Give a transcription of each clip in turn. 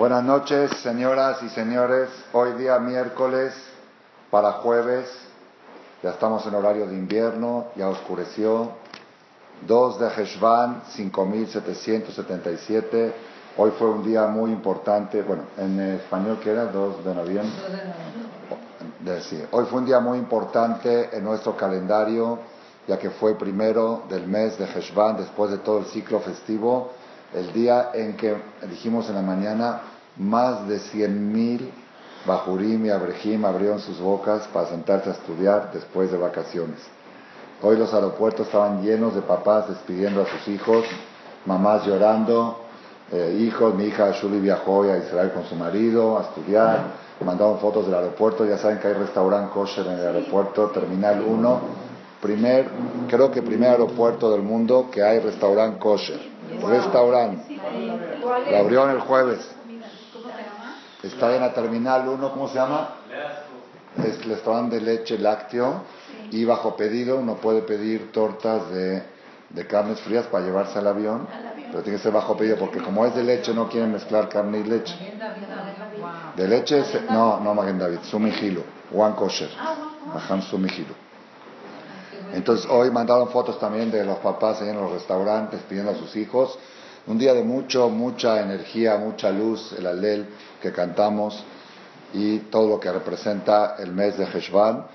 Buenas noches, señoras y señores. Hoy día miércoles para jueves. Ya estamos en horario de invierno, ya oscureció. 2 de Heshvan, 5777. Hoy fue un día muy importante. Bueno, en español, ¿qué era? 2 de noviembre. Sí. Hoy fue un día muy importante en nuestro calendario, ya que fue primero del mes de Heshvan, después de todo el ciclo festivo el día en que dijimos en la mañana más de 100.000 Bajurim y Abrejim abrieron sus bocas para sentarse a estudiar después de vacaciones. Hoy los aeropuertos estaban llenos de papás despidiendo a sus hijos, mamás llorando, eh, hijos, mi hija Shuli viajó a Israel con su marido a estudiar, mandaron fotos del aeropuerto, ya saben que hay restaurante kosher en el aeropuerto, Terminal 1, primer, creo que primer aeropuerto del mundo que hay restaurante kosher restaurante. Lo abrió el jueves. Está en la terminal 1, ¿cómo se llama? Es el restaurante de leche lácteo. Y bajo pedido uno puede pedir tortas de, de carnes frías para llevarse al avión, pero tiene que ser bajo pedido porque como es de leche no quieren mezclar carne y leche. De leche, no, no Magen David, Sumijilo, One Kosher, Maham Sumijilo. Entonces hoy mandaron fotos también de los papás en los restaurantes pidiendo a sus hijos. Un día de mucho, mucha energía, mucha luz, el alel que cantamos y todo lo que representa el mes de Heshvan.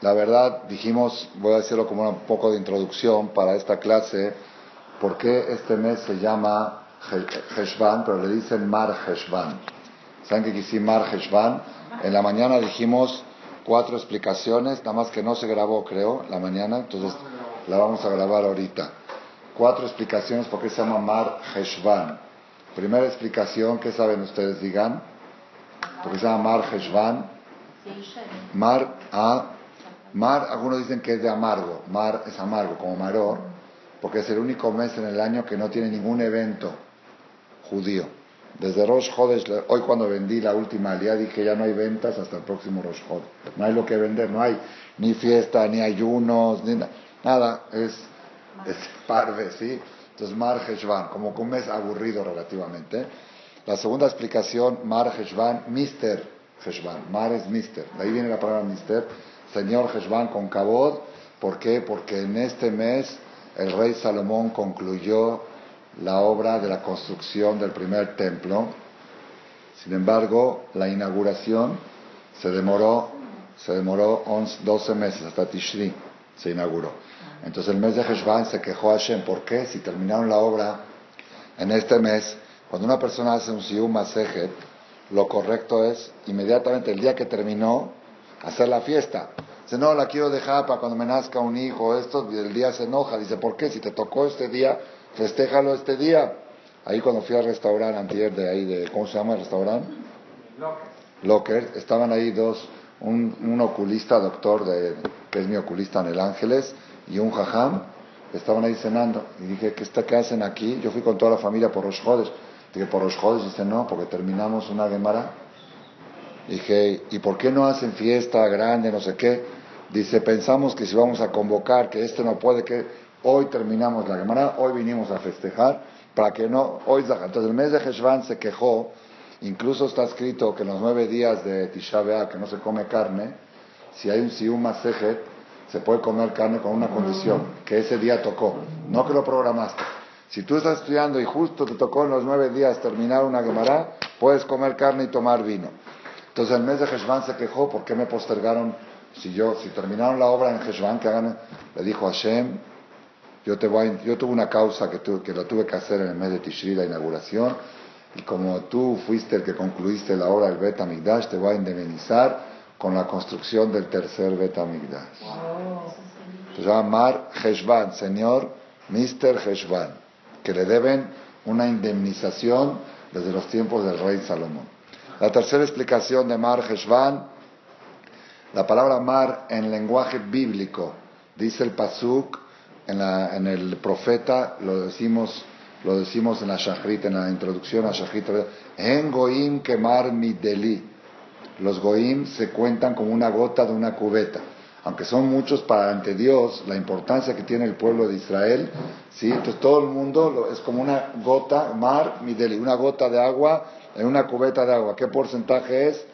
La verdad, dijimos, voy a decirlo como un poco de introducción para esta clase, por qué este mes se llama Heshvan, pero le dicen Mar Heshvan. ¿Saben qué quiere Mar Heshvan? En la mañana dijimos cuatro explicaciones, nada más que no se grabó, creo, la mañana, entonces la vamos a grabar ahorita. Cuatro explicaciones por qué se llama Mar Heshvan. Primera explicación, ¿qué saben ustedes? Digan. ¿Por qué se llama Mar Heshvan? Mar, ah, Mar, algunos dicen que es de amargo. Mar es amargo, como Maror, porque es el único mes en el año que no tiene ningún evento judío. Desde Rosh Hodesh, hoy cuando vendí la última día dije ya no hay ventas hasta el próximo Rosh Hodesh. No hay lo que vender, no hay ni fiesta, ni ayunos, ni nada. Es, es parve, ¿sí? Entonces Mar Heshvan, como que un mes aburrido relativamente. La segunda explicación, Mar Heshvan, Mister Heshvan. Mar es Mister. De ahí viene la palabra Mister. Señor Heshvan con Kabod. ¿Por qué? Porque en este mes el rey Salomón concluyó la obra de la construcción del primer templo. Sin embargo, la inauguración se demoró, se demoró 12 meses, hasta Tishri se inauguró. Entonces el mes de Heshvan se quejó a Hashem, ¿por qué? Si terminaron la obra en este mes, cuando una persona hace un Siyum Masejet, lo correcto es inmediatamente el día que terminó, hacer la fiesta. Dice, no, la quiero dejar para cuando me nazca un hijo, esto, y el día se enoja. Dice, ¿por qué? Si te tocó este día, festéjalo este día. Ahí cuando fui al restaurante antier de ahí, de, ¿cómo se llama el restaurante? Locker. Estaban ahí dos, un, oculista, doctor, de, que es mi oculista en el Ángeles, y un jajam, estaban ahí cenando. Y dije, ¿qué, está, qué hacen aquí? Yo fui con toda la familia por los jodes. Dije, ¿por los jodes? Dice, no, porque terminamos una gemara. Dije, ¿y por qué no hacen fiesta grande, no sé qué? Dice, pensamos que si vamos a convocar, que este no puede, que Hoy terminamos la Gemara, hoy vinimos a festejar, para que no, hoy Entonces el mes de Heshvan se quejó, incluso está escrito que en los nueve días de Tisha que no se come carne, si hay un Sium Masejet, se puede comer carne con una condición, que ese día tocó, no que lo programaste. Si tú estás estudiando y justo te tocó en los nueve días terminar una Gemara, puedes comer carne y tomar vino. Entonces el mes de Heshvan se quejó, ¿por qué me postergaron? Si yo, si terminaron la obra en Heshvan, que hagan, le dijo a Hashem, yo, te voy, yo tuve una causa que, que lo tuve que hacer en el mes de Tishri, la inauguración, y como tú fuiste el que concluiste la obra del Bet Amigdash, te voy a indemnizar con la construcción del tercer Bet Amigdash. Se llama Mar Heshvan, señor Mr. Heshvan, que le deben una indemnización desde los tiempos del rey Salomón. La tercera explicación de Mar Heshvan, la palabra mar en lenguaje bíblico, dice el Pasuk, en, el profeta, lo decimos, lo decimos en la Shachrit, en la introducción a Shachrit, en Goim quemar mi deli. Los Goim se cuentan como una gota de una cubeta. Aunque son muchos para ante Dios, la importancia que tiene el pueblo de Israel, ¿sí? Entonces todo el mundo es como una gota, mar, mi deli, una gota de agua en una cubeta de agua. ¿Qué porcentaje es?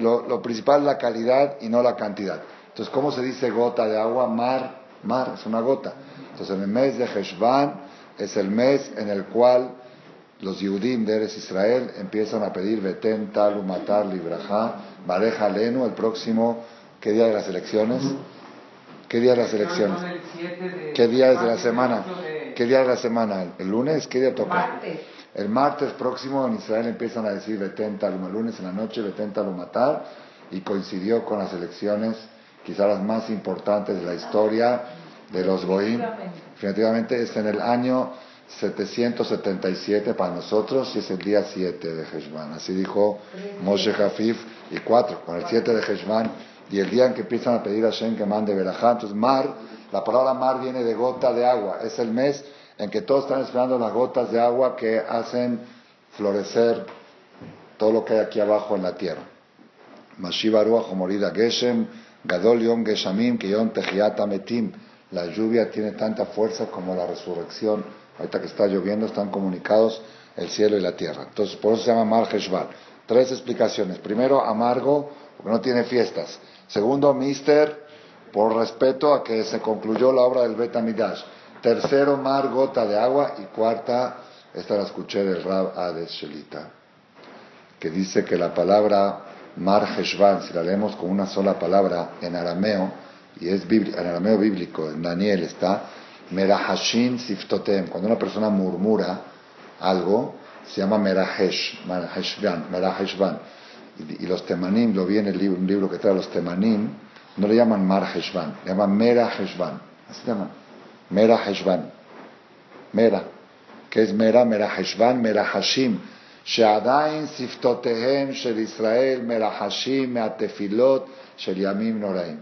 Lo, principal es la calidad y no la cantidad. Entonces, ¿cómo se dice gota de agua? Mar, mar, es una gota. Entonces, en el mes de Heshvan es el mes en el cual los Yudim de Eres Israel empiezan a pedir Beten, Talu, Matar, Libraja, Bareja, Lenu, el próximo, ¿qué día de las elecciones? ¿Qué día de las elecciones? ¿Qué día es de la semana? ¿Qué día de la semana? ¿El lunes? ¿Qué día toca? El martes próximo en Israel empiezan a decir Beten, Talu, el lunes en la noche Beten, Talu, Matar, y coincidió con las elecciones quizás las más importantes de la historia de los Goim. Definitivamente es en el año 777 para nosotros y es el día 7 de Heshvan. Así dijo Moshe Hafif y 4, con el 7 de Heshvan y el día en que empiezan a pedir a Shem que mande Berajá. Entonces, mar, la palabra mar viene de gota de agua. Es el mes en que todos están esperando las gotas de agua que hacen florecer todo lo que hay aquí abajo en la tierra. Mashiva Ruach Morida Geshem, Gadol Yom Geshamim, Kiyom Tejiat Metim. La lluvia tiene tanta fuerza como la resurrección Ahorita que está lloviendo están comunicados el cielo y la tierra. Entonces, por eso se llama Mar Tres explicaciones. Primero, amargo, porque no tiene fiestas. Segundo, mister, por respeto a que se concluyó la obra del Betamidash. Tercero, mar, gota de agua. Y cuarta, esta la escuché del Rab Ades Shelita, que dice que la palabra Mar Heshvan, si la leemos con una sola palabra en arameo, y es en arameo bíblico, en Daniel está, Merahashin siftotem. Cuando una persona murmura algo, se llama Merahesh, Meraheshvan. Y, los temanim, lo vi en el libro, un libro que trae los temanim, no le llaman Marheshvan, le llaman Meraheshvan. Así se llaman. Meraheshvan. Mera. ¿Qué es Mera? Meraheshvan, Merahashim. שעדיין שפתותיהם של ישראל מרחשים מהתפילות של ימים נוראים.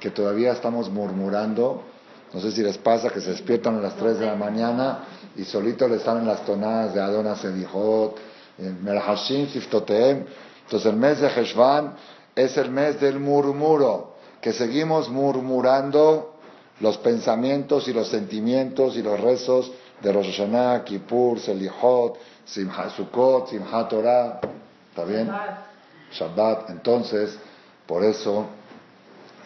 Que todavía estamos murmurando no sé si les pasa que se despiertan a las 3 de la mañana y solito les salen las tonadas de Adona Sedijot, Merhashim, Siftoteem. Entonces el mes de Heshvan es el mes del murmuro, que seguimos murmurando los pensamientos y los sentimientos y los rezos de Rosh Hashanah, Kippur, Selijot, Simchat Sukkot, Simchat Torah. ¿Está bien? Shabbat. Entonces, por eso,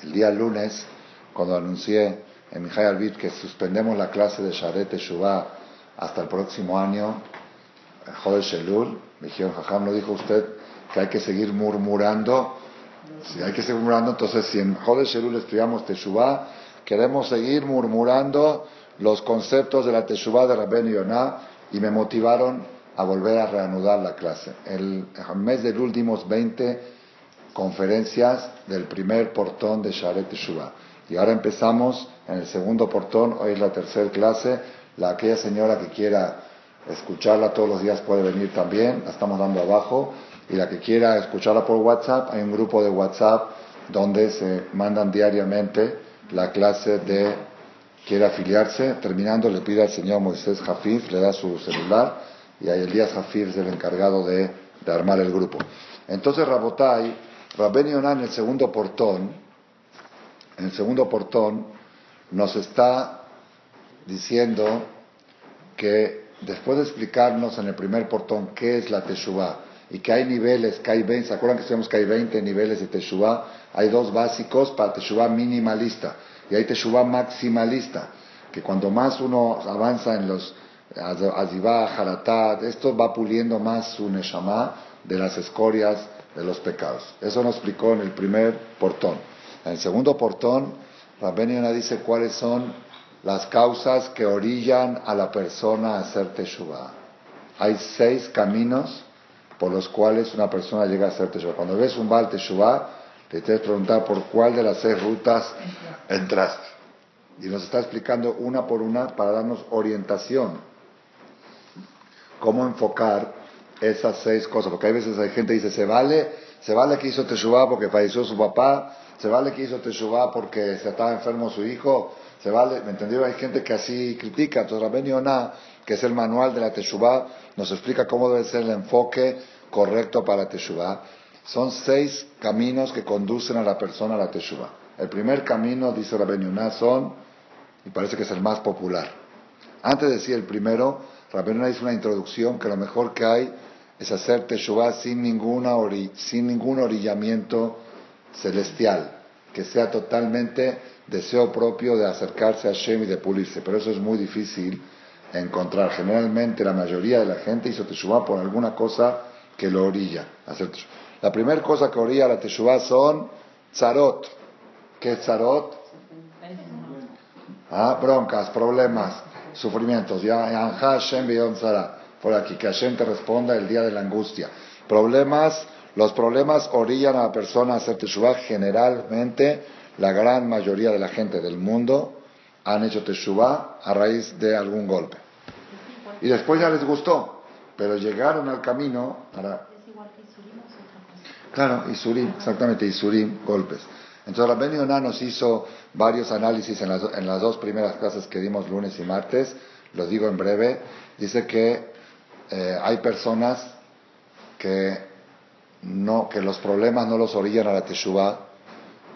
el día lunes, cuando anuncié en Mijay Albit que suspendemos la clase de Sharet Teshuvah hasta el próximo año, Joder Shelul, dijeron, Jajam, ¿no dijo usted que hay que seguir murmurando? Si hay que seguir murmurando, entonces si en Joder Shelul estudiamos Teshuvah, queremos seguir murmurando los conceptos de la Teshuvah de Rabben Yonah y me motivaron a volver a reanudar la clase. El mes de los últimos 20 conferencias del primer portón de Sharet Teshuvah. Y ahora empezamos en el segundo portón, hoy es la tercera clase, la aquella señora que quiera escucharla todos los días puede venir también, la estamos dando abajo, y la que quiera escucharla por WhatsApp, hay un grupo de WhatsApp donde se mandan diariamente la clase de quiere afiliarse, terminando le pide al señor Moisés Jafif, le da su celular, y ahí Elías Jafif es el encargado de, armar el grupo. Entonces Rabotai, Rabben Yonah en el segundo portón, en el segundo portón, nos está diciendo que después de explicarnos en el primer portón qué es la Teshuvah y que hay niveles, que hay 20, ¿se acuerdan que sabemos que hay 20 niveles de Teshuvah? Hay dos básicos para Teshuvah minimalista y hay Teshuvah maximalista, que cuando más uno avanza en los Azivah, Haratat, esto va puliendo más su Neshama de las escorias de los pecados. Eso nos explicó en el primer portón. En el segundo portón Rabben dice cuáles son las causas que orillan a la persona a hacer teshuva. Hay seis caminos por los cuales una persona llega a hacer teshuva. Cuando ves un Baal teshuva, te tienes que preguntar por cuál de las seis rutas entraste. Y nos está explicando una por una para darnos orientación. Cómo enfocar esas seis cosas. Porque hay veces hay gente que dice, se vale, se vale que hizo teshuva porque falleció su papá, se vale que hizo Teshuvah porque se estaba enfermo su hijo, se vale, ¿me entendió? Hay gente que así critica. Entonces Rabben Yonah, que es el manual de la Teshuvah, nos explica cómo debe ser el enfoque correcto para la Teshuvah. Son seis caminos que conducen a la persona a la Teshuvah. El primer camino, dice Rabben Yonah, son, y parece que es el más popular. Antes de decir el primero, Rabben Yonah hizo una introducción que lo mejor que hay es hacer Teshuvah sin, ninguna sin ningún orillamiento celestial, que sea totalmente deseo propio de acercarse a Hashem y de pulirse. Pero eso es muy difícil encontrar. Generalmente la mayoría de la gente hizo Teshuvah por alguna cosa que lo orilla. La primera cosa que orilla la Teshuvah son tzarot. ¿Qué es tzarot? Ah, broncas, problemas, sufrimientos. Ya, Hashem por aquí, que Hashem te responda el día de la angustia. Problemas, los problemas orillan a la persona a hacer Teshuvah. Generalmente, la gran mayoría de la gente del mundo han hecho Teshuvah a raíz de algún golpe. Y después ya les gustó, pero llegaron al camino. Para... Claro, Isurim, exactamente, Isurim, golpes. Entonces Rabben Yonah nos hizo varios análisis en las, en las dos primeras clases que dimos lunes y martes, lo digo en breve, dice que eh, hay personas que, no, que los problemas no los orillan a la teshuva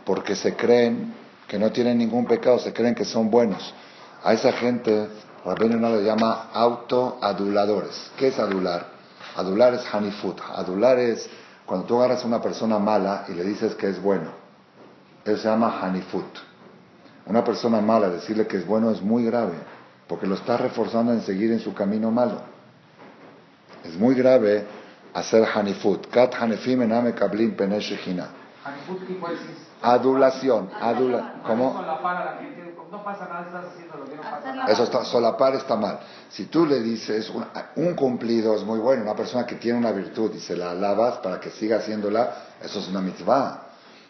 porque se creen que no tienen ningún pecado, se creen que son buenos. A esa gente Rabén Yonah le llama autoaduladores. ¿Qué es adular? Adular es hanifut. Adular es cuando tú agarras a una persona mala y le dices que es bueno. Eso se llama hanifut. Una persona mala, decirle que es bueno es muy grave, porque lo está reforzando en seguir en su camino malo. Es muy grave hacer hanifut. Kat hanifim ename kablim Hanifut, Adulación. Adula, ¿Cómo? No pasa nada, estás haciendo lo que no pasa Eso está, solapar está mal. Si tú le dices, un, un, cumplido es muy bueno, una persona que tiene una virtud y se la alabas para que siga haciéndola, eso es una mitzvah.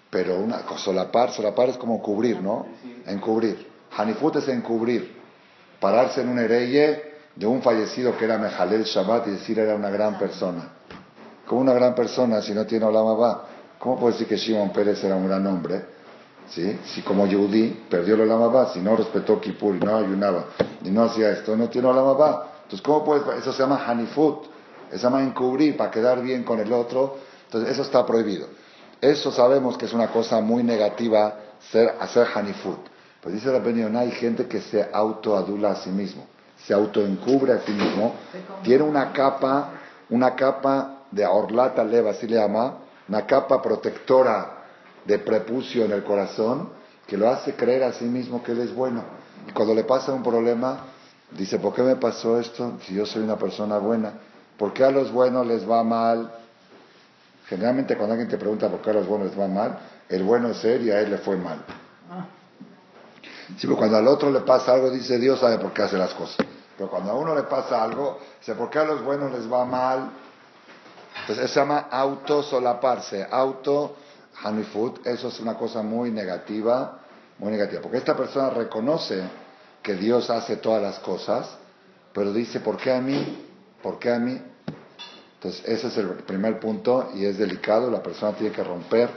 Pero una, solapar, solapar es como cubrir, ¿no? Encubrir. Hanifut es encubrir. Pararse en un hereye de un fallecido que era Mejalel Shabbat y decir era una gran persona. Como una gran persona si no tiene Olamabá? ¿Cómo puede decir que Shimon Pérez era un gran hombre? ¿Sí? Si como Yehudi perdió el Olamabá, si no respetó Kippur y no ayunaba y no hacía esto, no tiene Olamabá. Entonces, ¿cómo puede? Eso se llama Hanifut. Se llama encubrir para quedar bien con el otro. Entonces, eso está prohibido. Eso sabemos que es una cosa muy negativa ser, hacer hanifut. Pues dice la Benio, hay gente que se autoadula a sí mismo, se autoencubre a sí mismo, tiene una capa, una capa de orlata leva, así le llama, una capa protectora de prepucio en el corazón, que lo hace creer a sí mismo que él es bueno. Y cuando le pasa un problema, dice, ¿por qué me pasó esto si yo soy una persona buena? ¿Por qué a los buenos les va mal? Generalmente cuando alguien te pregunta por qué a los buenos les va mal, el bueno es él y a él le fue mal. Sí, pero cuando al otro le pasa algo, dice Dios sabe por qué hace las cosas. Pero cuando a uno le pasa algo, dice, ¿por qué a los buenos les va mal? Entonces eso se llama autosolaparse, auto hanifut, eso es una cosa muy negativa, muy negativa. Porque esta persona reconoce que Dios hace todas las cosas, pero dice, ¿por qué a mí? ¿Por qué a mí? Entonces, ese es el primer punto y es delicado. La persona tiene que romper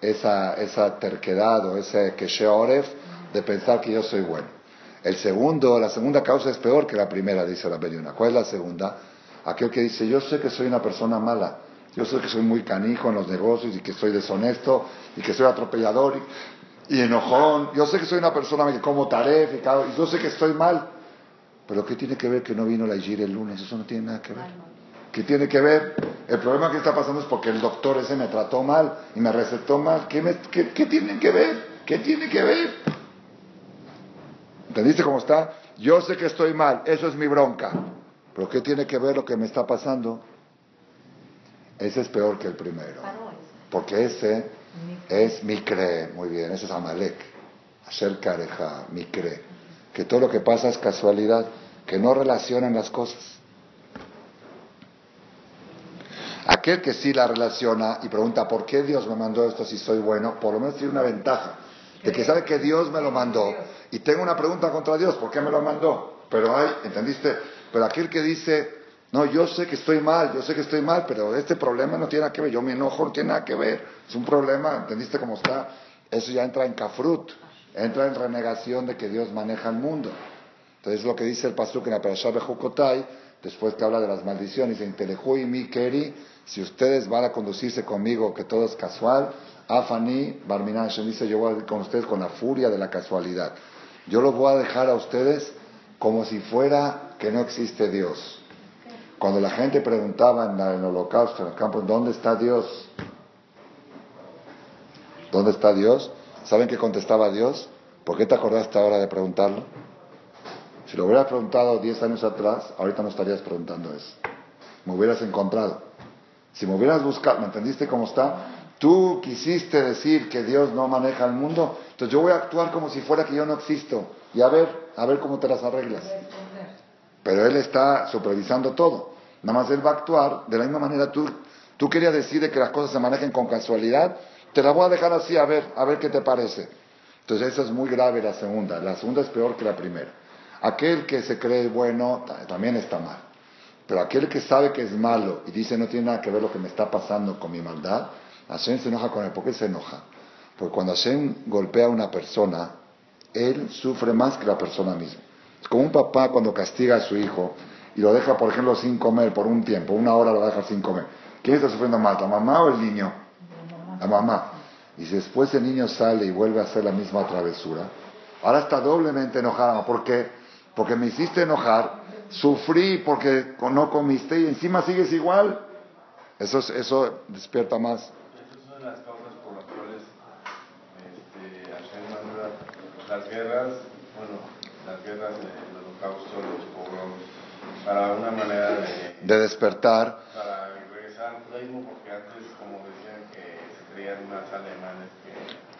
esa, esa terquedad o ese que oref de pensar que yo soy bueno. El segundo, la segunda causa es peor que la primera, dice la Belluna. ¿Cuál es la segunda? Aquel que dice, yo sé que soy una persona mala, yo sé que soy muy canijo en los negocios y que soy deshonesto y que soy atropellador y, enojón. Yo sé que soy una persona que como taref y, yo sé que estoy mal. Pero ¿qué tiene que ver que no vino la Igir el lunes? Eso no tiene nada que ver. ¿Qué tiene que ver? El problema que está pasando es porque el doctor ese me trató mal y me recetó mal. ¿Qué, tiene que ver? ¿Qué tiene que ver? ¿Entendiste cómo está? Yo sé que estoy mal, eso es mi bronca. Pero ¿qué tiene que ver lo que me está pasando? Ese es peor que el primero. Porque ese es mi cree. Muy bien, ese es Amalek. Asher Kareja, mi cree. Que todo lo que pasa es casualidad, que no relacionan las cosas. Aquel que sí la relaciona y pregunta, ¿por qué Dios me mandó esto si soy bueno? Por lo menos tiene una ventaja, de que sabe que Dios me lo mandó. Y tengo una pregunta contra Dios, ¿por qué me lo mandó? Pero hay, ¿entendiste? Pero aquel que dice, no, yo sé que estoy mal, yo sé que estoy mal, pero este problema no tiene nada que ver, yo me enojo, no tiene nada que ver, es un problema, ¿entendiste cómo está? Eso ya entra en kafrut, entra en renegación de que Dios maneja el mundo. Entonces lo que dice el pastor en la Parashah Bejukotai, después que habla de las maldiciones, en Telejú y mi Keri, si ustedes van a conducirse conmigo, que todo es casual, Afani, Barminan dice, yo voy a con ustedes con la furia de la casualidad. Yo los voy a dejar a ustedes como si fuera que no existe Dios. Cuando la gente preguntaba en, el holocausto, en el campo, ¿dónde está Dios? ¿Dónde está Dios? ¿Saben qué contestaba Dios? ¿Por qué te acordaste ahora de preguntarlo? Si lo hubieras preguntado 10 años atrás, ahorita no estarías preguntando eso. Me hubieras encontrado. Si me hubieras buscado, ¿me entendiste cómo está? Tú quisiste decir que Dios no maneja el mundo, entonces yo voy a actuar como si fuera que yo no existo y a ver, a ver cómo te las arreglas. Pero Él está supervisando todo. Nada más Él va a actuar de la misma manera. Tú, tú querías decir que las cosas se manejen con casualidad, te la voy a dejar así, a ver, a ver qué te parece. Entonces eso es muy grave la segunda. La segunda es peor que la primera. Aquel que se cree bueno también está mal. Pero aquel que sabe que es malo y dice no tiene nada que ver lo que me está pasando con mi maldad, Hashem se enoja con él. ¿Por qué se enoja? Porque cuando Hashem golpea a una persona, él sufre más que la persona misma. Como un papá cuando castiga a su hijo y lo deja, por ejemplo, sin comer por un tiempo, una hora lo deja sin comer. ¿Quién está sufriendo más, la mamá o el niño? La mamá. Y si después el niño sale y vuelve a hacer la misma travesura, ahora está doblemente enojada. ¿Por qué? porque me hiciste enojar, sufrí porque no comiste y encima sigues igual. Eso, eso despierta más. Las guerras del holocausto, los pogroms, para una manera de... De despertar. Para regresar al judaísmo, porque antes, como decían, que se creían más alemanes que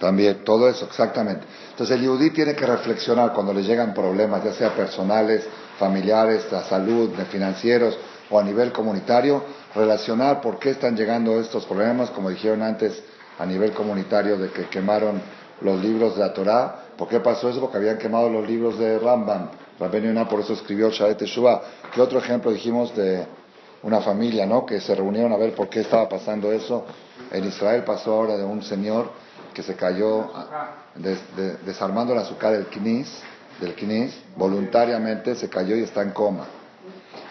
también, todo eso, exactamente. Entonces el yudí tiene que reflexionar cuando le llegan problemas, ya sea personales, familiares, de salud, de financieros o a nivel comunitario, relacionar por qué están llegando estos problemas, como dijeron antes, a nivel comunitario, de que quemaron los libros de la Torah. ¿Por qué pasó eso? Porque habían quemado los libros de Rambam. Rabben Yonah por eso escribió Sharet Teshuvah. ¿Qué otro ejemplo dijimos de una familia, no? Que se reunieron a ver por qué estaba pasando eso. En Israel pasó ahora de un señor que se cayó desarmando el azúcar del knis, del knis, voluntariamente se cayó y está en coma.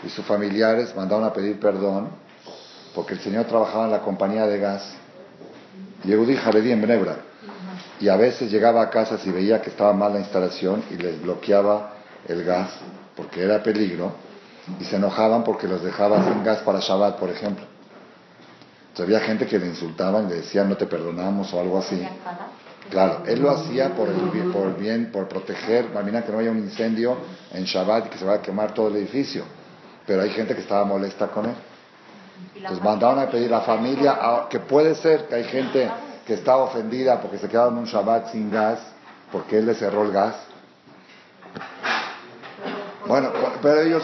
Y sus familiares mandaron a pedir perdón porque el señor trabajaba en la compañía de gas. Yehudi Jaredí en Bnebra. Y a veces llegaba a casa si veía que estaba mal la instalación y les bloqueaba el gas porque era peligro y se enojaban porque los dejaba sin gas para Shabbat, por ejemplo había gente que le insultaban y le decían no te perdonamos o algo así. Claro, él lo hacía por el bien, por, el bien, por proteger, imagina que no haya un incendio en Shabbat y que se vaya a quemar todo el edificio. Pero hay gente que estaba molesta con él. Entonces mandaron a pedir a la familia, que puede ser que hay gente que está ofendida porque se quedaron un Shabbat sin gas, porque él le cerró el gas. Bueno, pero ellos...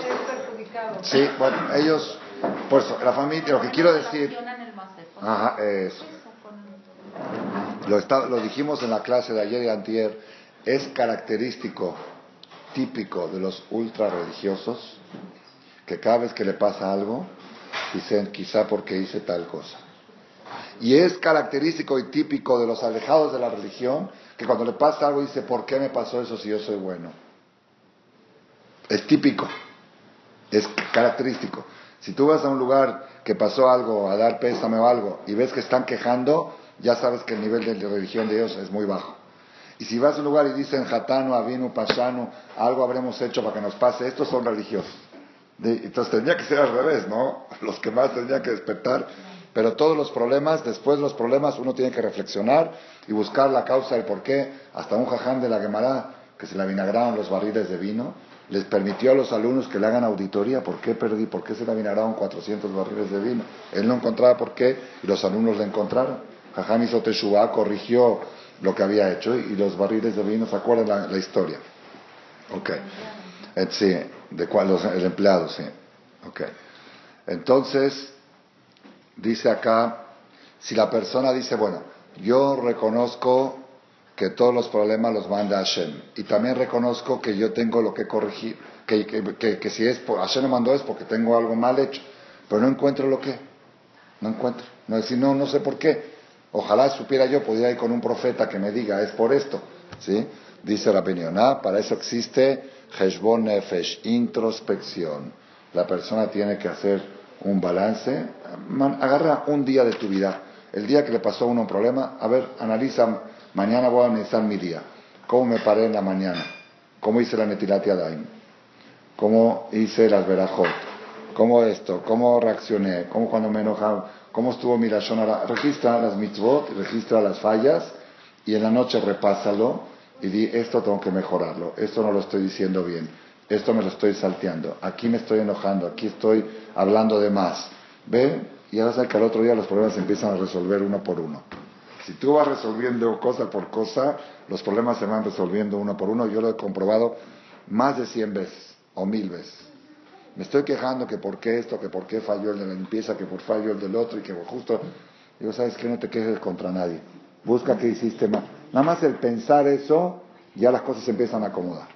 Sí, bueno, ellos... Pues la familia, lo que quiero decir... Ajá, eso. Lo, lo dijimos en la clase de ayer y antier, es característico, típico de los ultra religiosos, que cada vez que le pasa algo, dicen quizá porque hice tal cosa. Y es característico y típico de los alejados de la religión, que cuando le pasa algo dice, ¿por qué me pasó eso si yo soy bueno? Es típico, es característico. Si tú vas a un lugar que pasó algo, a dar pésame o algo, y ves que están quejando, ya sabes que el nivel de religión de ellos es muy bajo. Y si vas a un lugar y dicen Hatano, Avinu, Pashanu, algo habremos hecho para que nos pase, estos son religiosos. entonces tendría que ser al revés, ¿no? Los que más tendrían que despertar. Pero todos los problemas, después de los problemas, uno tiene que reflexionar y buscar la causa del por qué. Hasta un jaján de la Gemara, que se le vinagraron los barriles de vino, les permitió a los alumnos que le hagan auditoría por qué perdí, por qué se le avinaron 400 barriles de vino. Él no encontraba por qué y los alumnos le encontraron. Jajam hizo Teshuvah, corrigió lo que había hecho y los barriles de vino, ¿se acuerdan la, historia? Ok. Eh, sí, de cuál, el empleado, sí. Ok. Entonces, dice acá, si la persona dice, bueno, yo reconozco que todos los problemas los manda Hashem. Y también reconozco que yo tengo lo que corregir, que, que, si es por, Hashem me mandó es porque tengo algo mal hecho, pero no encuentro lo que, no encuentro. No decir, no, no sé por qué. Ojalá supiera yo, podría ir con un profeta que me diga, es por esto. ¿Sí? Dice la opinión, ah, para eso existe Heshbon Nefesh, introspección. La persona tiene que hacer un balance, agarra un día de tu vida, el día que le pasó a uno un problema, a ver, analiza Mañana voy a analizar mi día. ¿Cómo me paré en la mañana? ¿Cómo hice la Netilat Yadayim? ¿Cómo hice las Berajot? cómo esto, cómo reaccioné, cómo cuando me enojaba, cómo estuvo mi razón. Registra las mitzvot, registra las fallas y en la noche repásalo y di, esto tengo que mejorarlo, esto no lo estoy diciendo bien, esto me lo estoy salteando, aquí me estoy enojando, aquí estoy hablando de más. ¿Ve? Y ahora sabes que al otro día los problemas se empiezan a resolver uno por uno. Si tú vas resolviendo cosa por cosa, los problemas se van resolviendo uno por uno. Yo lo he comprobado más de 100 veces o mil veces. Me estoy quejando que por qué esto, que por qué falló el de la limpieza, que por falló el del otro y que justo... Digo, ¿sabes qué? No te quejes contra nadie. Busca qué hiciste mal. Nada más el pensar eso, ya las cosas se empiezan a acomodar.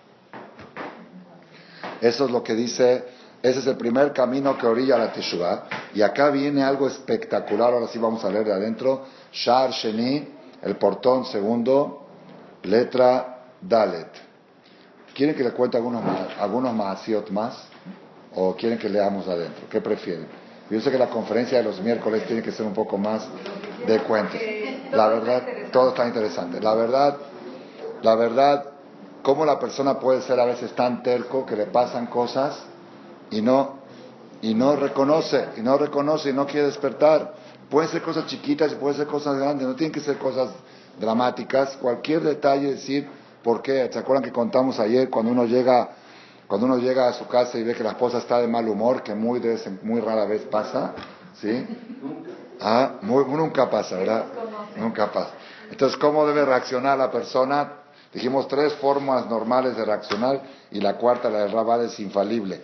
Eso es lo que dice, ese es el primer camino que orilla la Teshuvah. Y acá viene algo espectacular, ahora sí vamos a leer de adentro. Shar Sheni, el portón segundo, letra Dalet. ¿Quieren que le cuente algunos, algunos maasiot más? ¿O quieren que leamos adentro? ¿Qué prefieren? Yo sé que la conferencia de los miércoles tiene que ser un poco más de cuentos. La verdad, todo está interesante. La verdad, la verdad, cómo la persona puede ser a veces tan terco que le pasan cosas y no y no reconoce, y no reconoce y no quiere despertar. Pueden ser cosas chiquitas y pueden ser cosas grandes, no tienen que ser cosas dramáticas. Cualquier detalle, decir por qué. ¿Se acuerdan que contamos ayer cuando uno llega, cuando uno llega a su casa y ve que la esposa está de mal humor, que muy, muy rara vez pasa, ¿sí? Ah, muy, nunca pasa, ¿verdad? Nunca pasa. Entonces, ¿cómo debe reaccionar la persona? Dijimos tres formas normales de reaccionar y la cuarta, la de Rabal, es infalible.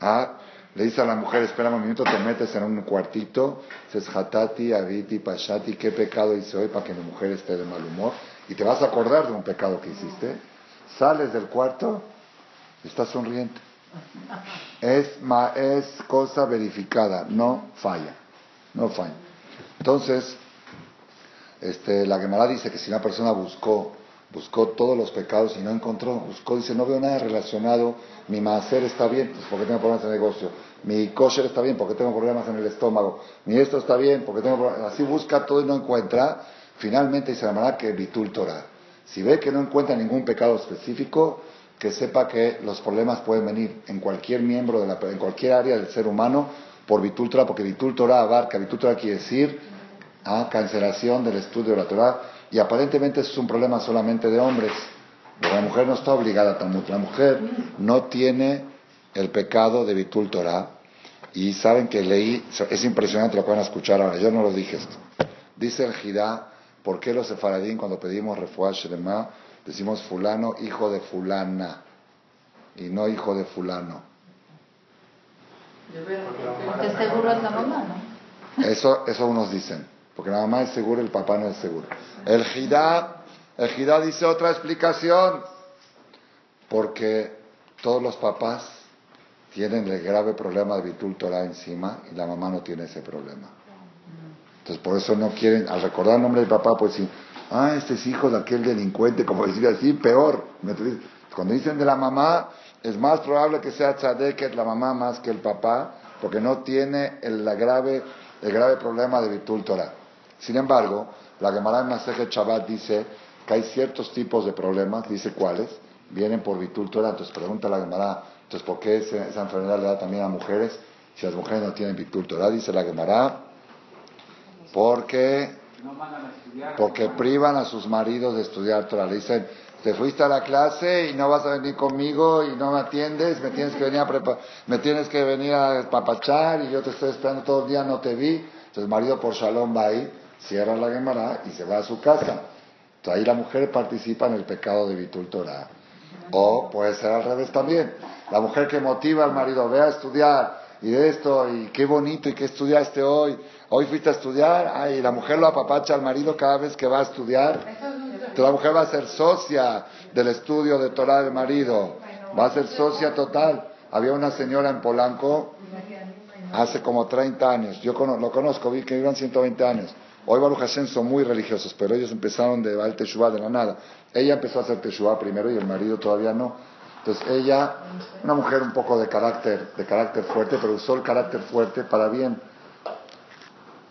Ah, le dice a la mujer, espera un minuto, te metes en un cuartito, dices, hatati, aviti, pashati, ¿qué pecado hice hoy para que mi mujer esté de mal humor? Y te vas a acordar de un pecado que hiciste. Sales del cuarto estás sonriente. Es, es cosa verificada, no falla. No falla. Entonces, este, la Gemara dice que si una persona buscó buscó todos los pecados y no encontró, buscó, dice, no veo nada relacionado, mi macer está bien, pues porque tengo problemas de negocio, mi kosher está bien, porque tengo problemas en el estómago, mi esto está bien, porque tengo problemas, así busca todo y no encuentra, finalmente dice la que bitul. Si ve que no encuentra ningún pecado específico, que sepa que los problemas pueden venir en cualquier miembro, de la, en cualquier área del ser humano, por bitul porque bitul Torah abarca, bitul Torah quiere decir a ah, cancelación del estudio de la Torah, y aparentemente eso es un problema solamente de hombres. la mujer no está obligada a Talmud. La mujer no tiene el pecado de Bitul Torah. Y saben que leí, es impresionante lo que van a escuchar ahora, yo no lo dije esto. Dice el Jidá, ¿por qué los sefaradín cuando pedimos refuah Shrema decimos fulano hijo de fulana y no hijo de fulano? Porque seguro es la mamá, ¿no? Eso, eso unos dicen. Porque la mamá es segura, el papá no es seguro. El Jidá, el dice otra explicación. Porque todos los papás tienen el grave problema de Bitul Torah encima y la mamá no tiene ese problema. Entonces por eso no quieren, al recordar el nombre del papá, pues decir, ah, este es hijo de aquel delincuente, como decir así, peor. Cuando dicen de la mamá, es más probable que sea Tzadeket la mamá más que el papá, porque no tiene el, grave, el grave problema de Bitul Torah. Sin embargo, la Gemara en Maseje Chabat dice que hay ciertos tipos de problemas, dice cuáles, vienen por bitultura, entonces pregunta la Gemara, entonces ¿por qué esa enfermedad le da también a mujeres si las mujeres no tienen bitultura? Dice la Gemara, porque, porque privan a sus maridos de estudiar Torah. Le dicen, te fuiste a la clase y no vas a venir conmigo y no me atiendes, me tienes que venir a me tienes que venir a papachar y yo te estoy esperando todo el día, no te vi. Entonces el marido por shalom va ahí cierra la Gemara y se va a su casa. Entonces ahí la mujer participa en el pecado de Bitul. O puede ser al revés también. La mujer que motiva al marido, ve a estudiar y de esto, y qué bonito, y qué estudiaste hoy. Hoy fuiste a estudiar, ay, la mujer lo apapacha al marido cada vez que va a estudiar. Entonces la mujer va a ser socia del estudio de Torah del marido. Va a ser socia total. Había una señora en Polanco hace como 30 años. Yo lo conozco, vi que iban 120 años. Hoy Baruch Hashem son muy religiosos, pero ellos empezaron de Baal Teshuvah de la nada. Ella empezó a hacer Teshuvah primero y el marido todavía no. Entonces ella, una mujer un poco de carácter, de carácter fuerte, pero usó el carácter fuerte para bien.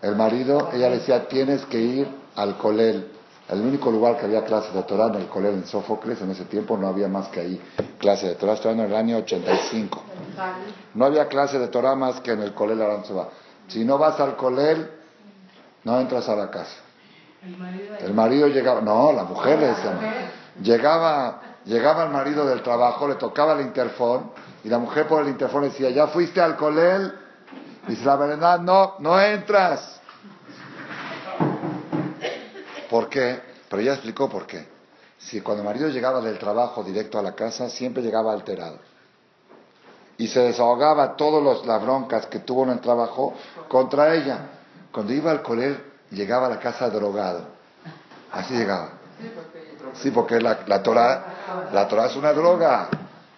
El marido, ella le decía, tienes que ir al colel, El único lugar que había clases de Torah en el colegio en Sófocles, en ese tiempo no había más que ahí clases de Torah, estaba en el año 85. No había clase de Torah más que en el colegio Aranzuba. Si no vas al colegio, no entras a la casa. El marido llegaba, no, la mujer le decía, llegaba, llegaba el marido del trabajo, le tocaba el interfón y la mujer por el interfón decía, ¿ya fuiste al colel? Dice la verdad, no, no entras. ¿Por qué? Pero ella explicó por qué. Si cuando el marido llegaba del trabajo directo a la casa, siempre llegaba alterado. Y se desahogaba todas las broncas que tuvo en el trabajo contra ella. Cuando iba al colel, llegaba a la casa drogado. Así llegaba. Sí, porque la, la Torah, la Torah es una droga,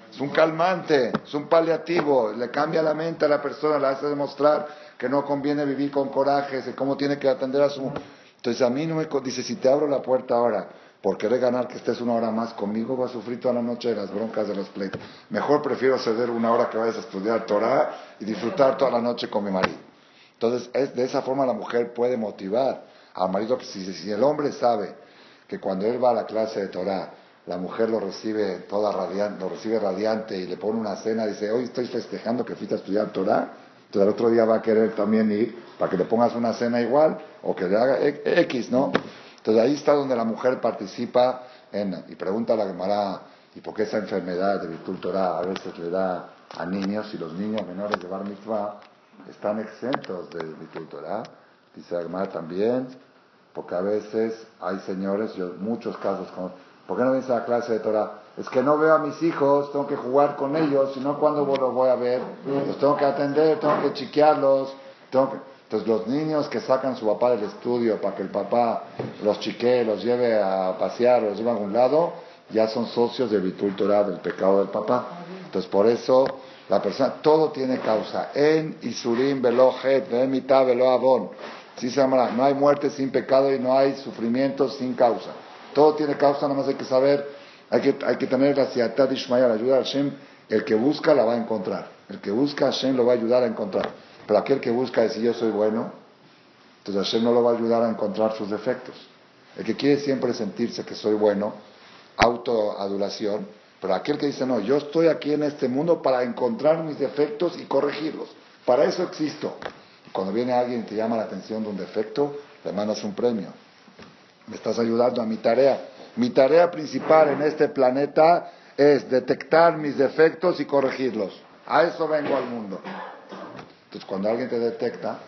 es un calmante, es un paliativo, le cambia la mente a la persona, le hace demostrar que no conviene vivir con corajes, cómo tiene que atender a su entonces a mí no me dice, si te abro la puerta ahora por querer ganar que estés una hora más conmigo, vas a sufrir toda la noche de las broncas de los pleitos. Mejor prefiero ceder una hora que vayas a estudiar Torah y disfrutar toda la noche con mi marido. Entonces, es, de esa forma la mujer puede motivar al marido que si, el hombre sabe que cuando él va a la clase de Torah, la mujer lo recibe toda radiante, lo recibe radiante y le pone una cena, dice, hoy estoy festejando que fuiste a estudiar Torah, entonces el otro día va a querer también ir para que le pongas una cena igual o que le haga X, ¿no? Entonces ahí está donde la mujer participa en, y pregunta a la Gemara, ¿y por qué esa enfermedad de virtud Torah a veces le da a niños y los niños menores de Bar Mitzvah están exentos de virtud Torah? Dice la Gemara también, porque a veces hay señores, yo muchos casos, ¿por qué no vienes a la clase de Torah? Es que no veo a mis hijos, tengo que jugar con ellos, si no, ¿cuándo los voy a ver? Los tengo que atender, tengo que chiquearlos, tengo que... Entonces los niños que sacan a su papá del estudio para que el papá los chiquee, los lleve a pasear, los lleve a algún lado, ya son socios de vitultura del pecado del papá. Entonces por eso la persona, todo tiene causa. En Isurim velo het, mitad velo. Sí se no hay muerte sin pecado y no hay sufrimiento sin causa. Todo tiene causa, nada más hay que saber, hay que, hay que tener la siatad Ishmael, la ayuda a Hashem. El que busca la va a encontrar. El que busca Hashem lo va a ayudar a encontrar. Pero aquel que busca decir yo soy bueno, entonces Hashem no lo va a ayudar a encontrar sus defectos. El que quiere siempre sentirse que soy bueno, autoadulación, pero aquel que dice no, yo estoy aquí en este mundo para encontrar mis defectos y corregirlos. Para eso existo. Cuando viene alguien y te llama la atención de un defecto, le mandas un premio. Me estás ayudando a mi tarea. Mi tarea principal en este planeta es detectar mis defectos y corregirlos. A eso vengo al mundo. Entonces, cuando alguien te detecta,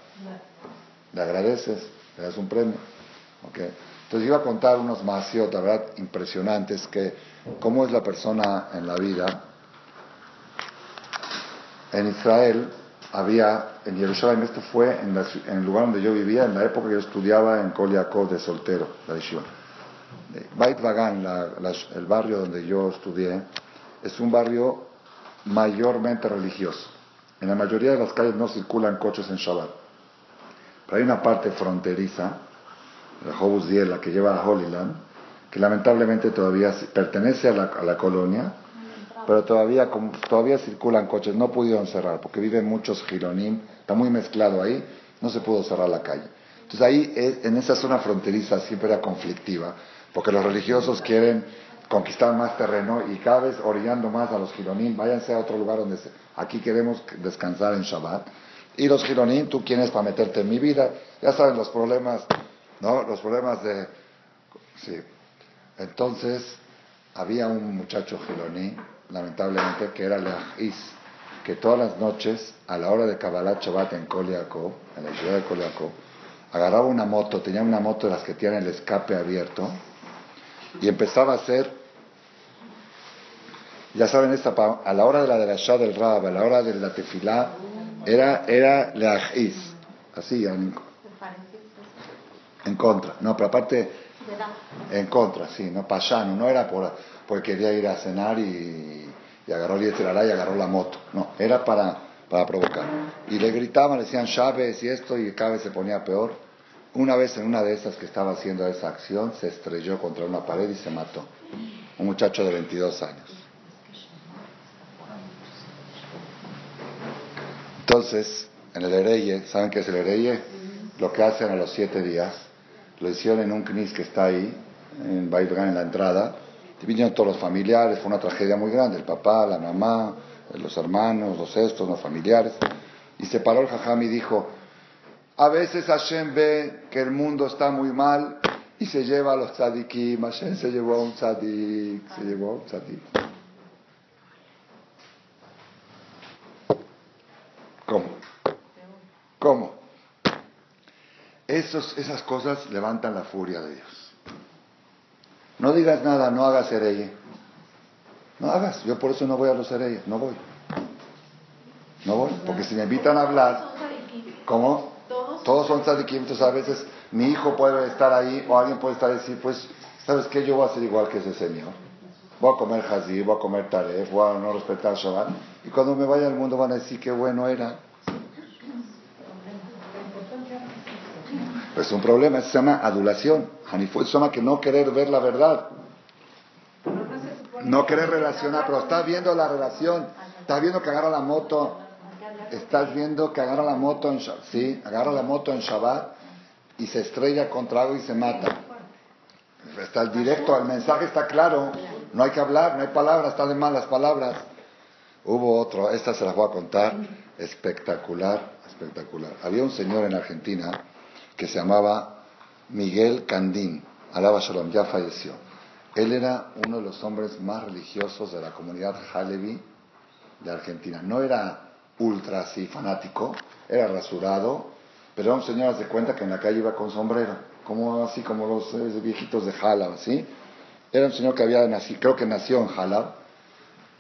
le agradeces, le das un premio. Entonces, iba a contar unos más, la verdad, impresionantes, que cómo es la persona en la vida. En Israel había, en Jerusalén, esto fue en, el lugar donde yo vivía, en la época que yo estudiaba en Koliakov de soltero, la Yeshiva. Bait Vagan, el barrio donde yo estudié, es un barrio mayormente religioso. En la mayoría de las calles no circulan coches en Shabbat. Pero hay una parte fronteriza, la Hobus la que lleva a Holyland, que lamentablemente todavía pertenece a la, colonia, pero todavía, todavía circulan coches. No pudieron cerrar porque viven muchos gironim, está muy mezclado ahí, no se pudo cerrar la calle. Entonces ahí, en esa zona fronteriza siempre era conflictiva, porque los religiosos quieren conquistar más terreno y cada vez orillando más a los gironim, váyanse a otro lugar donde aquí queremos descansar en Shabbat. Y los gironim, tú quieres para meterte en mi vida, ya saben los problemas, ¿no? Los problemas de... Sí. Entonces, había un muchacho gironí, lamentablemente, que era Leahis, que todas las noches, a la hora de Kabbalah Shabbat en Koliakov, en la ciudad de Koliakov, agarraba una moto, tenía una moto de las que tienen el escape abierto, y empezaba a hacer ya saben, esta, a la hora de la de la Shah del Rab, a la hora de la tefilá, era, era leajiz, así, en, en, contra. No, pero aparte, en contra, sí, no payano, no era por, porque quería ir a cenar y, y agarró el y agarró la moto. No, era para, para provocar. Y le gritaban, le decían Chávez y esto, y cada vez se ponía peor. Una vez en una de esas que estaba haciendo esa acción, se estrelló contra una pared y se mató. Un muchacho de 22 años. Entonces, en el Ereye, ¿saben qué es el Ereye? Lo que hacen a los siete días, lo hicieron en un knis que está ahí, en Bailgan, en la entrada. Vinieron todos los familiares, fue una tragedia muy grande, el papá, la mamá, los hermanos, los estos, los familiares. Y se paró el jajam y dijo, a veces Hashem ve que el mundo está muy mal y se lleva a los tzadikim. Hashem se llevó a un tzadik, se llevó a un tzadik. ¿Cómo? ¿Cómo? Esos, esas cosas levantan la furia de Dios. No digas nada, no hagas hereye. No hagas. Yo por eso no voy a los hereyes, no voy. No voy, porque si me invitan a hablar, ¿cómo? Todos son tzadikim, entonces a veces mi hijo puede estar ahí o alguien puede estar decir, pues, ¿sabes qué? Yo voy a ser igual que ese señor. Voy a comer hazí, voy a comer taref, voy a no respetar Shabbat. Y cuando me vaya al mundo van a decir qué bueno era. Pues es un problema, se llama adulación. Hanifut se llama que no querer ver la verdad. No querer relacionar, pero estás viendo la relación. Estás viendo que agarra la moto estás viendo que agarra la moto en sí, Shabbat y se estrella contra algo y se mata. Está el directo, el mensaje está claro, no hay que hablar, no hay palabras, están de mal las palabras. Hubo otro, esta se las voy a contar, espectacular, espectacular. Había un señor en Argentina que se llamaba Miguel Candín, alaba Shalom, ya falleció. Él era uno de los hombres más religiosos de la comunidad Halevi de Argentina. No era ultra así fanático, era rasurado, pero era un señor, de cuenta que en la calle iba con sombrero, como así como los eh, viejitos de Jalab, ¿sí? Era un señor que había nacido, creo que nació en Jalab,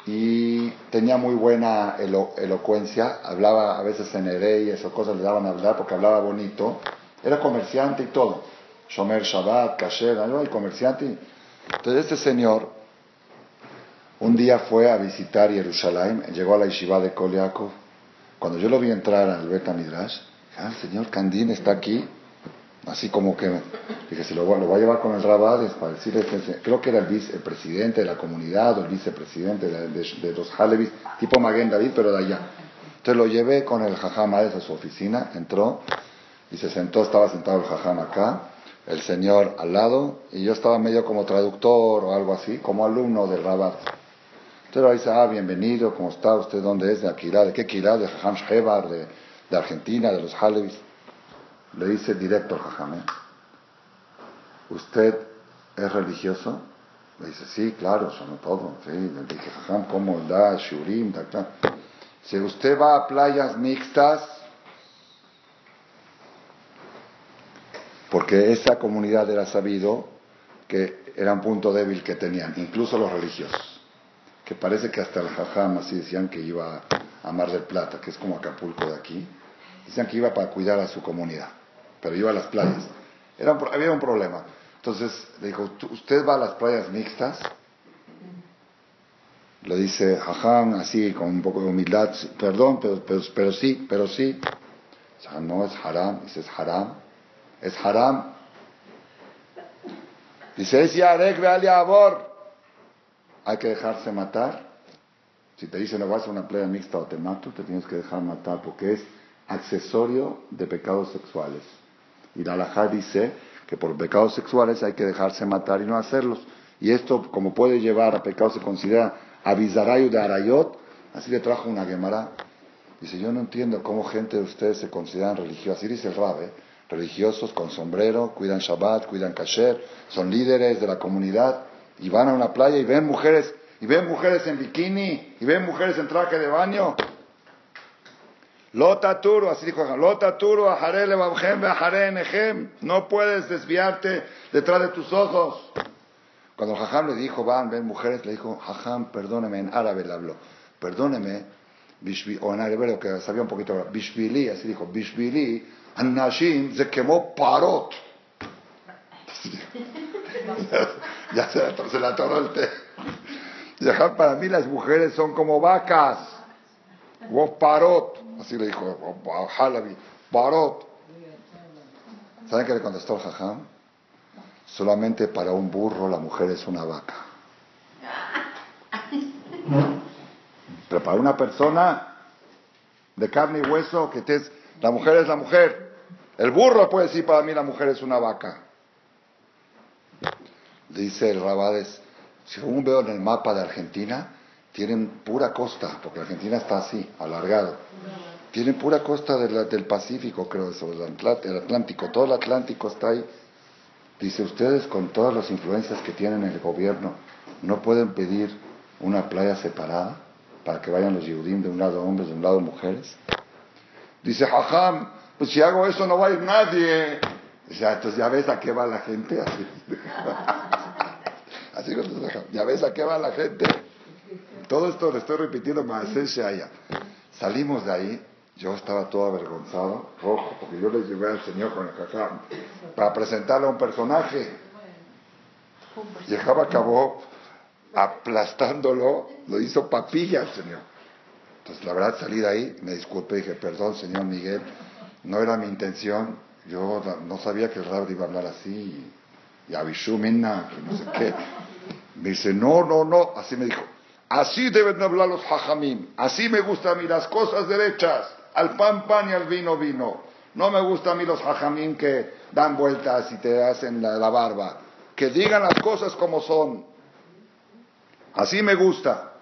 y tenía muy buena elocuencia, hablaba a veces en y o cosas le daban a hablar porque hablaba bonito, era comerciante y todo, Shomer Shabbat, Kasher, el comerciante. Entonces este señor un día fue a visitar Jerusalén, llegó a la yeshiva de Koliakov, cuando yo lo vi entrar al Beta Midrash, ah, el señor Candín está aquí, así como que, dije, si lo, voy a llevar con el Rabades para decirle creo que era el vicepresidente de la comunidad o el vicepresidente de, los Halevis, tipo Maguen David, pero de allá. Entonces lo llevé con el Jajam a su oficina, entró y se sentó, estaba sentado el Jajam acá, el señor al lado, y yo estaba medio como traductor o algo así, como alumno del Rabat. Entonces dice, ah, bienvenido, ¿cómo está? ¿Usted dónde es? ¿De Akira? ¿De qué Akira? ¿De Jajam Shebar? ¿De, ¿De, Argentina? ¿De los Halevis? Le dice directo al Jajam, ¿eh? ¿Usted es religioso? Le dice, sí, claro, son todo. Sí. Le dije, Jajam, ¿cómo da? Shurim, da, Si usted va a playas mixtas, porque esa comunidad era sabido que era un punto débil que tenían, incluso los religiosos que parece que hasta el jajam así decían que iba a Mar del Plata, que es como Acapulco de aquí, decían que iba para cuidar a su comunidad, pero iba a las playas. Era había un problema. Entonces le dijo, ¿usted va a las playas mixtas? Le dice jajam así, con un poco de humildad, perdón, pero, pero, sí, pero sí. no, es haram, dice, es haram, es haram. Dice, es yarek abor hay que dejarse matar. Si te dicen no vas a una playa mixta o te mato, te tienes que dejar matar porque es accesorio de pecados sexuales. Y la halajá dice que por pecados sexuales hay que dejarse matar y no hacerlos. Y esto, como puede llevar a pecados, se considera avizarayu de arayot. Así le trajo una gemara. Dice, yo no entiendo cómo gente de ustedes se consideran religiosos. Así dice el Rabe, religiosos con sombrero, cuidan Shabbat, cuidan Kasher, son líderes de la comunidad y van a una playa y ven mujeres, y ven mujeres en bikini, y ven mujeres en traje de baño. Lota turo, así dijo, Lota turo, no puedes desviarte detrás de tus ojos. Cuando Jajam le dijo, van, ven mujeres, le dijo, Jajam, perdóneme, en árabe le habló, perdóneme, o en árabe que sabía un poquito, Bishvili, así dijo, Bishvili, Anashim se quemó parot. ya se, la atoró el té. para mí las mujeres son como vacas. O parot. Así le dijo, Halabi. Parot. ¿Saben qué le contestó el jajam? Solamente para un burro la mujer es una vaca. Pero para una persona de carne y hueso, que te la mujer es la mujer. El burro puede decir para mí la mujer es una vaca. dice el Rabades, según veo en el mapa de Argentina, tienen pura costa, porque Argentina está así, alargado. Tienen pura costa del Pacífico, creo, sobre el Atlántico. Todo el Atlántico está ahí. Dice, ustedes con todas las influencias que tienen en el gobierno, ¿no pueden pedir una playa separada para que vayan los Yehudim de un lado hombres, de un lado mujeres? Dice, jajam, pues si hago eso no va a ir nadie. Dice, ah, entonces ya ves a qué va la gente. Así, Así ya ves a qué va la gente. Todo esto lo estoy repitiendo más allá. Salimos de ahí, yo estaba todo avergonzado, rojo, porque yo le llevé al Señor con el jajam para presentarle a un personaje. Y el acabó aplastándolo, lo hizo papilla al Señor. Entonces, la verdad, salí de ahí, me disculpé, dije, perdón, señor Miguel, no era mi intención, yo no sabía que el rabbi iba a hablar así, y avisó Minna, que no sé qué. Me dice, no, no, no, así me dijo, así deben hablar los hajamim, así me gustan a mí las cosas derechas, al pan pan y al vino vino. No me gustan a mí los hajamim que dan vueltas y te hacen la, la barba. Que digan las cosas como son. Así me gusta.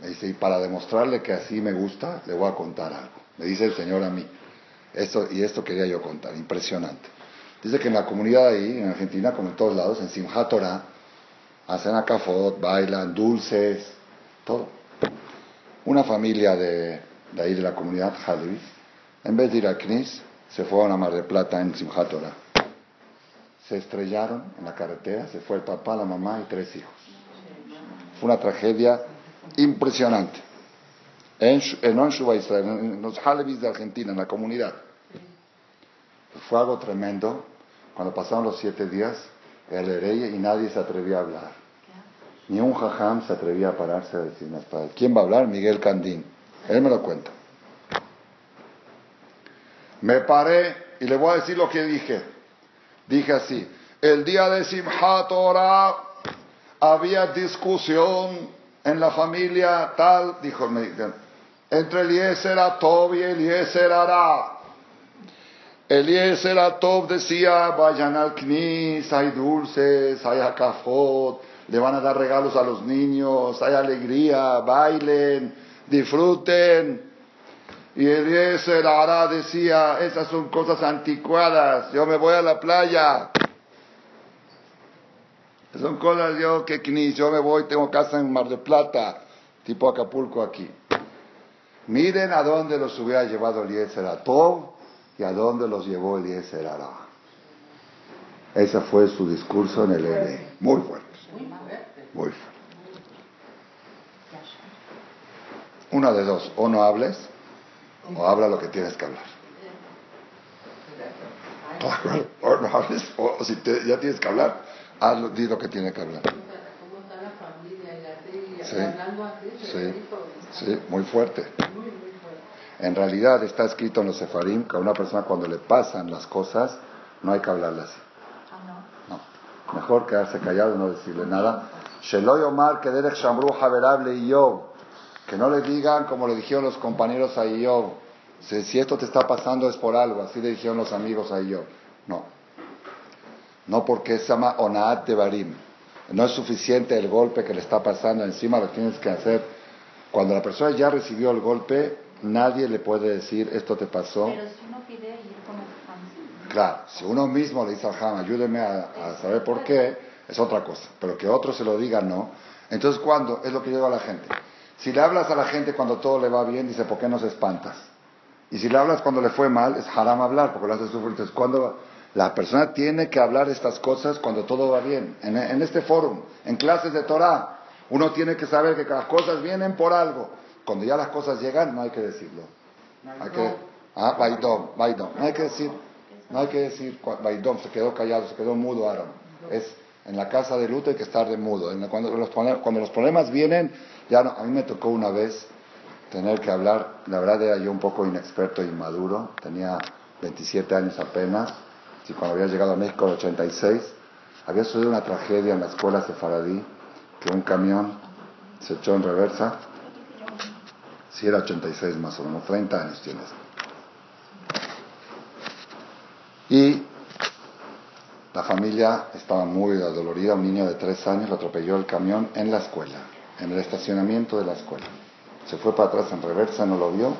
Me dice, y para demostrarle que así me gusta, le voy a contar algo. Me dice el Señor a mí. Esto, y esto quería yo contar, impresionante. Dice que en la comunidad ahí, en Argentina, como en todos lados, en Simchat Torah, hacen acafot, bailan, dulces, todo. Una familia de, ahí de la comunidad Halevi, en vez de ir a Knis, se fue a una mar de plata en Simchat Torah. Se estrellaron en la carretera, se fue el papá, la mamá y tres hijos. Fue una tragedia impresionante. En, en en los Halevis de Argentina, en la comunidad. Fue algo tremendo. Cuando pasaron los siete días, el rey y nadie se atrevía a hablar. Ni un jajam se atrevía a pararse a decir ¿Quién va a hablar? Miguel Candín. Él me lo cuenta. Me paré y le voy a decir lo que dije. Dije así, el día de Simchat Torah había discusión en la familia tal, dijo el entre Eliezer Atob y Eliezer Ara. Eliezer Atob decía, vayan al Knis, hay dulces, hay acafot, le van a dar regalos a los niños, hay alegría, bailen, disfruten. Y Eliezer Ara decía, esas son cosas anticuadas, yo me voy a la playa. Son cosas yo que ni yo me voy, tengo casa en Mar de Plata, tipo Acapulco aquí. Miren a dónde los hubiera llevado Eliezer a y a dónde los llevó Eliezer Ara. Ese fue su discurso en el ERE. Muy fuerte. Muy fuerte. Una de dos, o no hables, o habla lo que tienes que hablar. O no hables, o si ya tienes que hablar, Hazlo, di lo que tiene que hablar. Sí, sí, sí, muy fuerte. En realidad está escrito en los sefarim que a una persona cuando le pasan las cosas no hay que hablarle así. No. Mejor quedarse callado y no decirle nada. Sheloy Omar que Derek Shamru Haberable y yo. Que no le digan como le dijeron los compañeros a Iyob. Si, si esto te está pasando es por algo. Así le dijeron los amigos a Iyob. No. No porque se llama Onaat de Barim. No es suficiente el golpe que le está pasando encima, lo tienes que hacer. Cuando la persona ya recibió el golpe, nadie le puede decir esto te pasó. Pero si uno pide ir con el Claro, si uno mismo le dice al Ham, ayúdeme a, saber por qué, es otra cosa. Pero que otro se lo diga, no. Entonces, ¿cuándo? Es lo que digo a la gente. Si le hablas a la gente cuando todo le va bien, dice, ¿por qué no se espantas? Y si le hablas cuando le fue mal, es haram hablar, porque lo haces sufrir. Entonces, ¿cuándo la persona tiene que hablar estas cosas cuando todo va bien. En, este foro, en clases de Torah, uno tiene que saber que las cosas vienen por algo. Cuando ya las cosas llegan, no hay que decirlo. Hay que, ah, Baidom, Baidom. No hay que decir, no hay que decir, Baidom se quedó callado, se quedó mudo Aaron. Es en la casa de luto hay que estar de mudo. Cuando los, cuando los problemas vienen, ya no, a mí me tocó una vez tener que hablar, la verdad era yo un poco inexperto e inmaduro, tenía 27 años apenas, si cuando había llegado a México en el 86, había sucedido una tragedia en la escuela sefaradí, que un camión se echó en reversa. Si era 86 más o menos, 30 años tienes. Y La familia estaba muy dolorida, un niño de tres años lo atropelló el camión en la escuela, en el estacionamiento de la escuela. Se fue para atrás en reversa, no lo vio.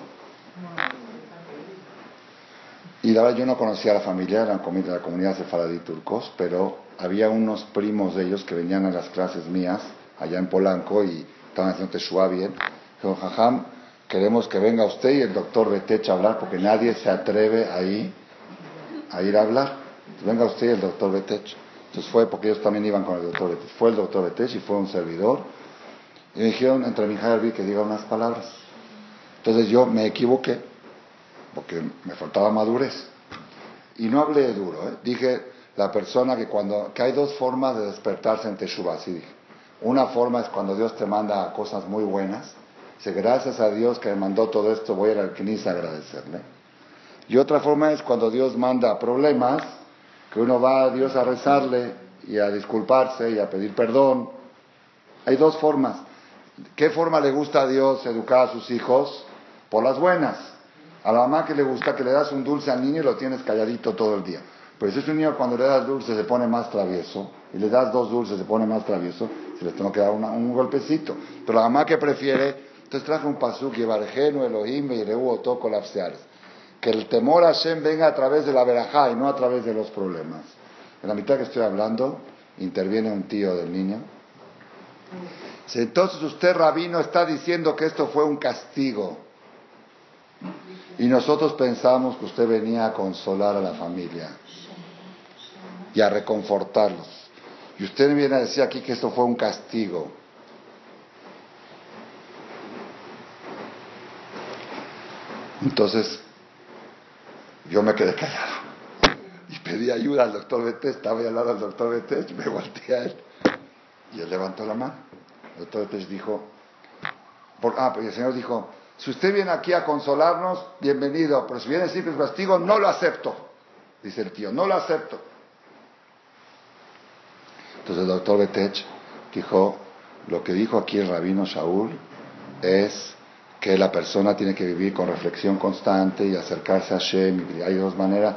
Y la verdad yo no conocía a la familia, eran de la comunidad sefaradí turcos, pero había unos primos de ellos que venían a las clases mías allá en Polanco y estaban haciendo Teshua bien. Dijeron, Jajam, queremos que venga usted y el doctor Betech a hablar porque nadie se atreve ahí a ir a hablar venga usted el doctor Betech. Entonces fue, porque ellos también iban con el doctor Betech. Fue el doctor Betech y fue un servidor. Y me dijeron, entre mi Harvey, que diga unas palabras. Entonces yo me equivoqué, porque me faltaba madurez. Y no hablé duro, ¿eh? Dije, la persona que cuando, que hay dos formas de despertarse en Teshuvah, así dije. Una forma es cuando Dios te manda cosas muy buenas. Dice, gracias a Dios que me mandó todo esto, voy a ir al a agradecerle. Y otra forma es cuando Dios manda problemas, que uno va a Dios a rezarle y a disculparse y a pedir perdón. Hay dos formas. ¿Qué forma le gusta a Dios educar a sus hijos? Por las buenas. A la mamá que le gusta que le das un dulce al niño y lo tienes calladito todo el día. Pero si es un niño cuando le das dulce se pone más travieso y le das dos dulces se pone más travieso, se le tengo que dar un golpecito. Pero la mamá que prefiere, entonces traje un pasuk, Yevargenu Elohim y Reu colapsear que el temor a Hashem venga a través de la verajá y no a través de los problemas. En la mitad que estoy hablando, interviene un tío del niño. Entonces usted, rabino, está diciendo que esto fue un castigo. Y nosotros pensamos que usted venía a consolar a la familia y a reconfortarlos. Y usted viene a decir aquí que esto fue un castigo. Entonces, yo me quedé callado y pedí ayuda al doctor Betes, estaba al lado del doctor Betes, me volteé a él y él levantó la mano. El doctor Betes dijo, ah, pero el Señor dijo, si usted viene aquí a consolarnos, bienvenido, pero si viene simple castigo, no lo acepto. Dice el tío, no lo acepto. Entonces el doctor Betech dijo, lo que dijo aquí el rabino Shaul es que la persona tiene que vivir con reflexión constante y acercarse a Shem. Y hay dos maneras.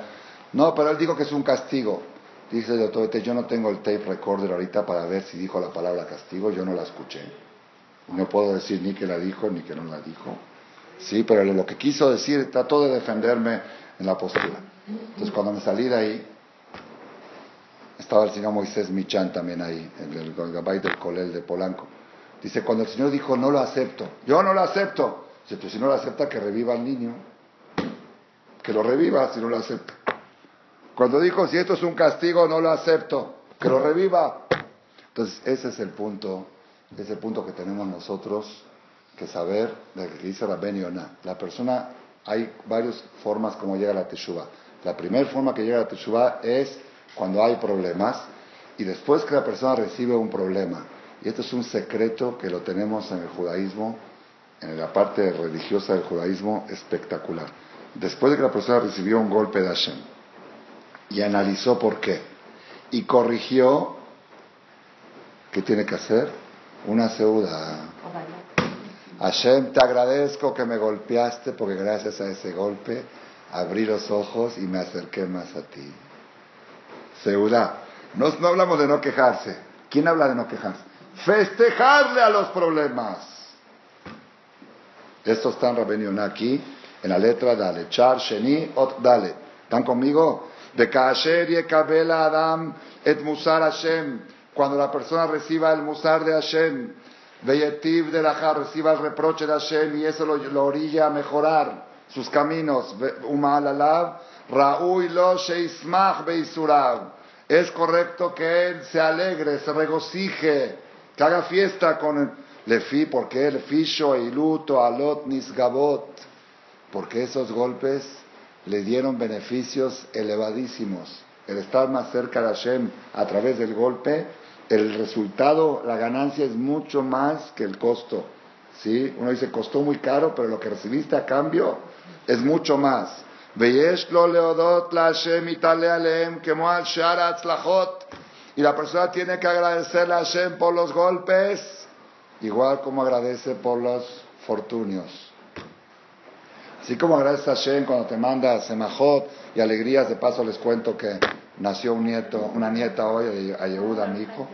No, pero él dijo que es un castigo. Dice el doctor yo no tengo el tape recorder ahorita para ver si dijo la palabra castigo, yo no la escuché. No puedo decir ni que la dijo ni que no la dijo. Sí, pero lo que quiso decir, trató de defenderme en la postura. Entonces cuando me salí de ahí, estaba el señor Moisés Michan también ahí, en el, el del Colel de Polanco. Dice, cuando el Señor dijo, no lo acepto, yo no lo acepto. Dice, pues si no lo acepta, que reviva al niño. Que lo reviva si no lo acepta. Cuando dijo, si esto es un castigo, no lo acepto. Que lo reviva. Entonces, ese es el punto, ese punto que tenemos nosotros que saber de que dice Rabben Yonah. La persona, hay varias formas como llega a la teshuva. La primera forma que llega a la teshuva es cuando hay problemas y después que la persona recibe un problema y esto es un secreto que lo tenemos en el judaísmo, en la parte religiosa del judaísmo, espectacular. Después de que la persona recibió un golpe de Hashem y analizó por qué y corrigió, ¿qué tiene que hacer? Una seuda. Hashem, te agradezco que me golpeaste porque gracias a ese golpe abrí los ojos y me acerqué más a ti. Seuda. No, no hablamos de no quejarse. ¿Quién habla de no quejarse? festejarle a los problemas. Esto está en aquí, en la letra Dale. Char, Sheni, Ot, Dale. ¿Están conmigo? De Kaasher y Adam et Musar Hashem. Cuando la persona reciba el Musar de Hashem, Veyetiv de la reciba el reproche de Hashem y eso lo, orilla a mejorar sus caminos. Umalalav, Ra'uy lo sheismach beisurav. Es correcto que él se alegre, se regocije que haga fiesta con el lefi, porque el fisho y luto alot nisgabot, porque esos golpes le dieron beneficios elevadísimos. El estar más cerca de Hashem a través del golpe, el resultado, la ganancia es mucho más que el costo. ¿Sí? Uno dice, costó muy caro, pero lo que recibiste a cambio es mucho más. Leodot la Hashem y la persona tiene que agradecerle a Hashem por los golpes, igual como agradece por los fortunios. Así como agradece a Hashem cuando te manda semajot y alegrías, de paso les cuento que nació un nieto, una nieta hoy, a Yehuda, mi hijo.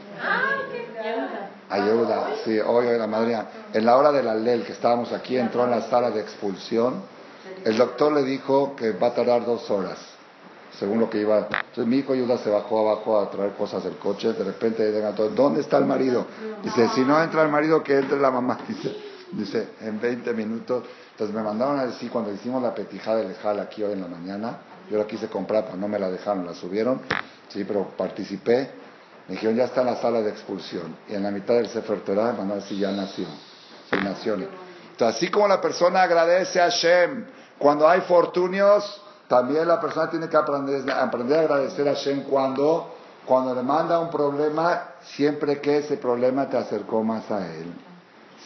A Yehuda, sí, hoy, hoy la madre. En la hora del alel que estábamos aquí, entró en la sala de expulsión. El doctor le dijo que va a tardar dos horas, según lo que iba. Entonces mi hijo Yehuda se bajó abajo a traer cosas del coche. De repente ¿dónde está el marido? Dice, si no entra el marido, que entre la mamá. Dice, dice en 20 minutos. Entonces me mandaron a decir, cuando hicimos la petijada de lejal aquí hoy en la mañana, yo la quise comprar, pero no me la dejaron, la subieron, sí, pero participé. Me dijeron, ya está en la sala de expulsión. Y en la mitad del Sefer Torah, van a decir, ya nació. Sí, nació. Entonces, así como la persona agradece a Hashem cuando hay fortunios, también la persona tiene que aprender, aprender a agradecer a Hashem cuando, cuando le manda un problema, siempre que ese problema te acercó más a Él.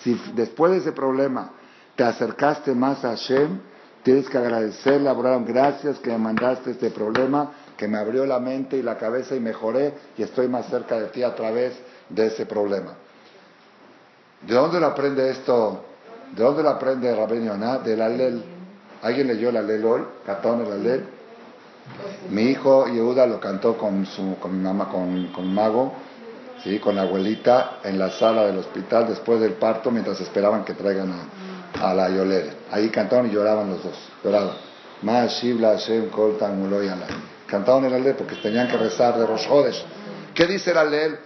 Si después de ese problema te acercaste más a Hashem, Tienes que agradecerle a Abraham, gracias que me mandaste este problema, que me abrió la mente y la cabeza y mejoré y estoy más cerca de ti a través de ese problema. ¿De dónde lo aprende esto? ¿De dónde lo aprende Rabén Yonah? Del Alel. ¿Alguien leyó el Alel hoy? ¿Cantaron el Alel? Mi hijo Yehuda lo cantó con, su, con mi mamá, con, con mago, ¿sí? con la abuelita en la sala del hospital después del parto mientras esperaban que traigan a, la Yolere. Ahí cantaron y lloraban los dos, lloraban. Cantaron el alel porque tenían que rezar de Rosh ¿Qué dice el alel?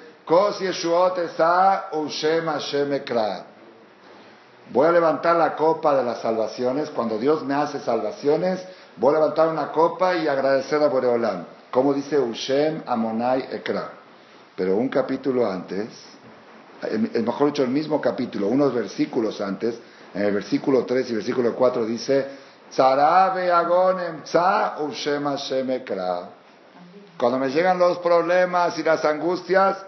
Voy a levantar la copa de las salvaciones. Cuando Dios me hace salvaciones, voy a levantar una copa y agradecer a Boreolam. Como dice Ushem Amonai Ekra. Pero un capítulo antes, mejor dicho, el mismo capítulo, unos versículos antes, en el versículo 3 y versículo 4 dice, cuando me llegan los problemas y las angustias,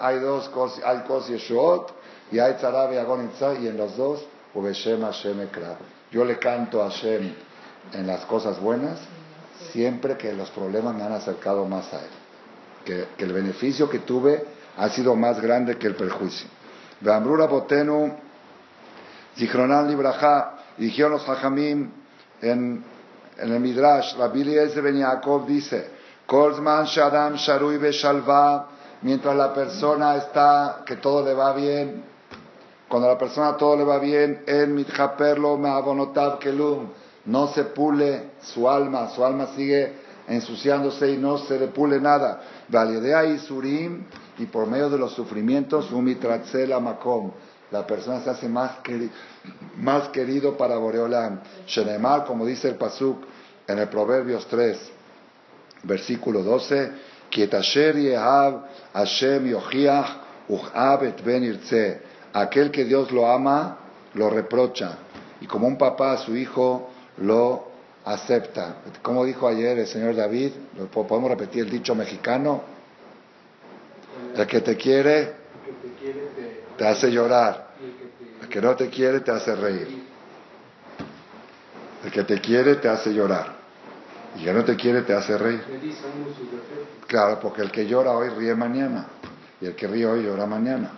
hay dos cosas, hay cos yeshuot y hay tzarabe agonim y en los dos, yo le canto a Hashem en las cosas buenas, siempre que los problemas me han acercado más a Él. Que, que el beneficio que tuve ha sido más grande que el perjuicio. Botenu Zichronan Libraja, dijeron los Hajamim en, en el Midrash, Rabbi Eliezer Ben Yaakov dice, Kolzman Shadam Sharui Beshalva, mientras la persona está, que todo le va bien, cuando a la persona todo le va bien, no se pule su alma, su alma sigue ensuciándose y no se le pule nada. Validea y Surim, y por medio de los sufrimientos, Umitratzela Makom la persona se hace más, más querido para Boreolam. Shenemar, como dice el Pasuk en el Proverbios 3, versículo 12, Hashem ben Aquel que Dios lo ama, lo reprocha. Y como un papá a su hijo, lo acepta. Como dijo ayer el señor David, podemos repetir el dicho mexicano, el que te quiere, te hace llorar. El que no te quiere te hace reír. El que te quiere te hace llorar. Y el que no te quiere te hace reír. Claro, porque el que llora hoy ríe mañana. Y el que ríe hoy llora mañana.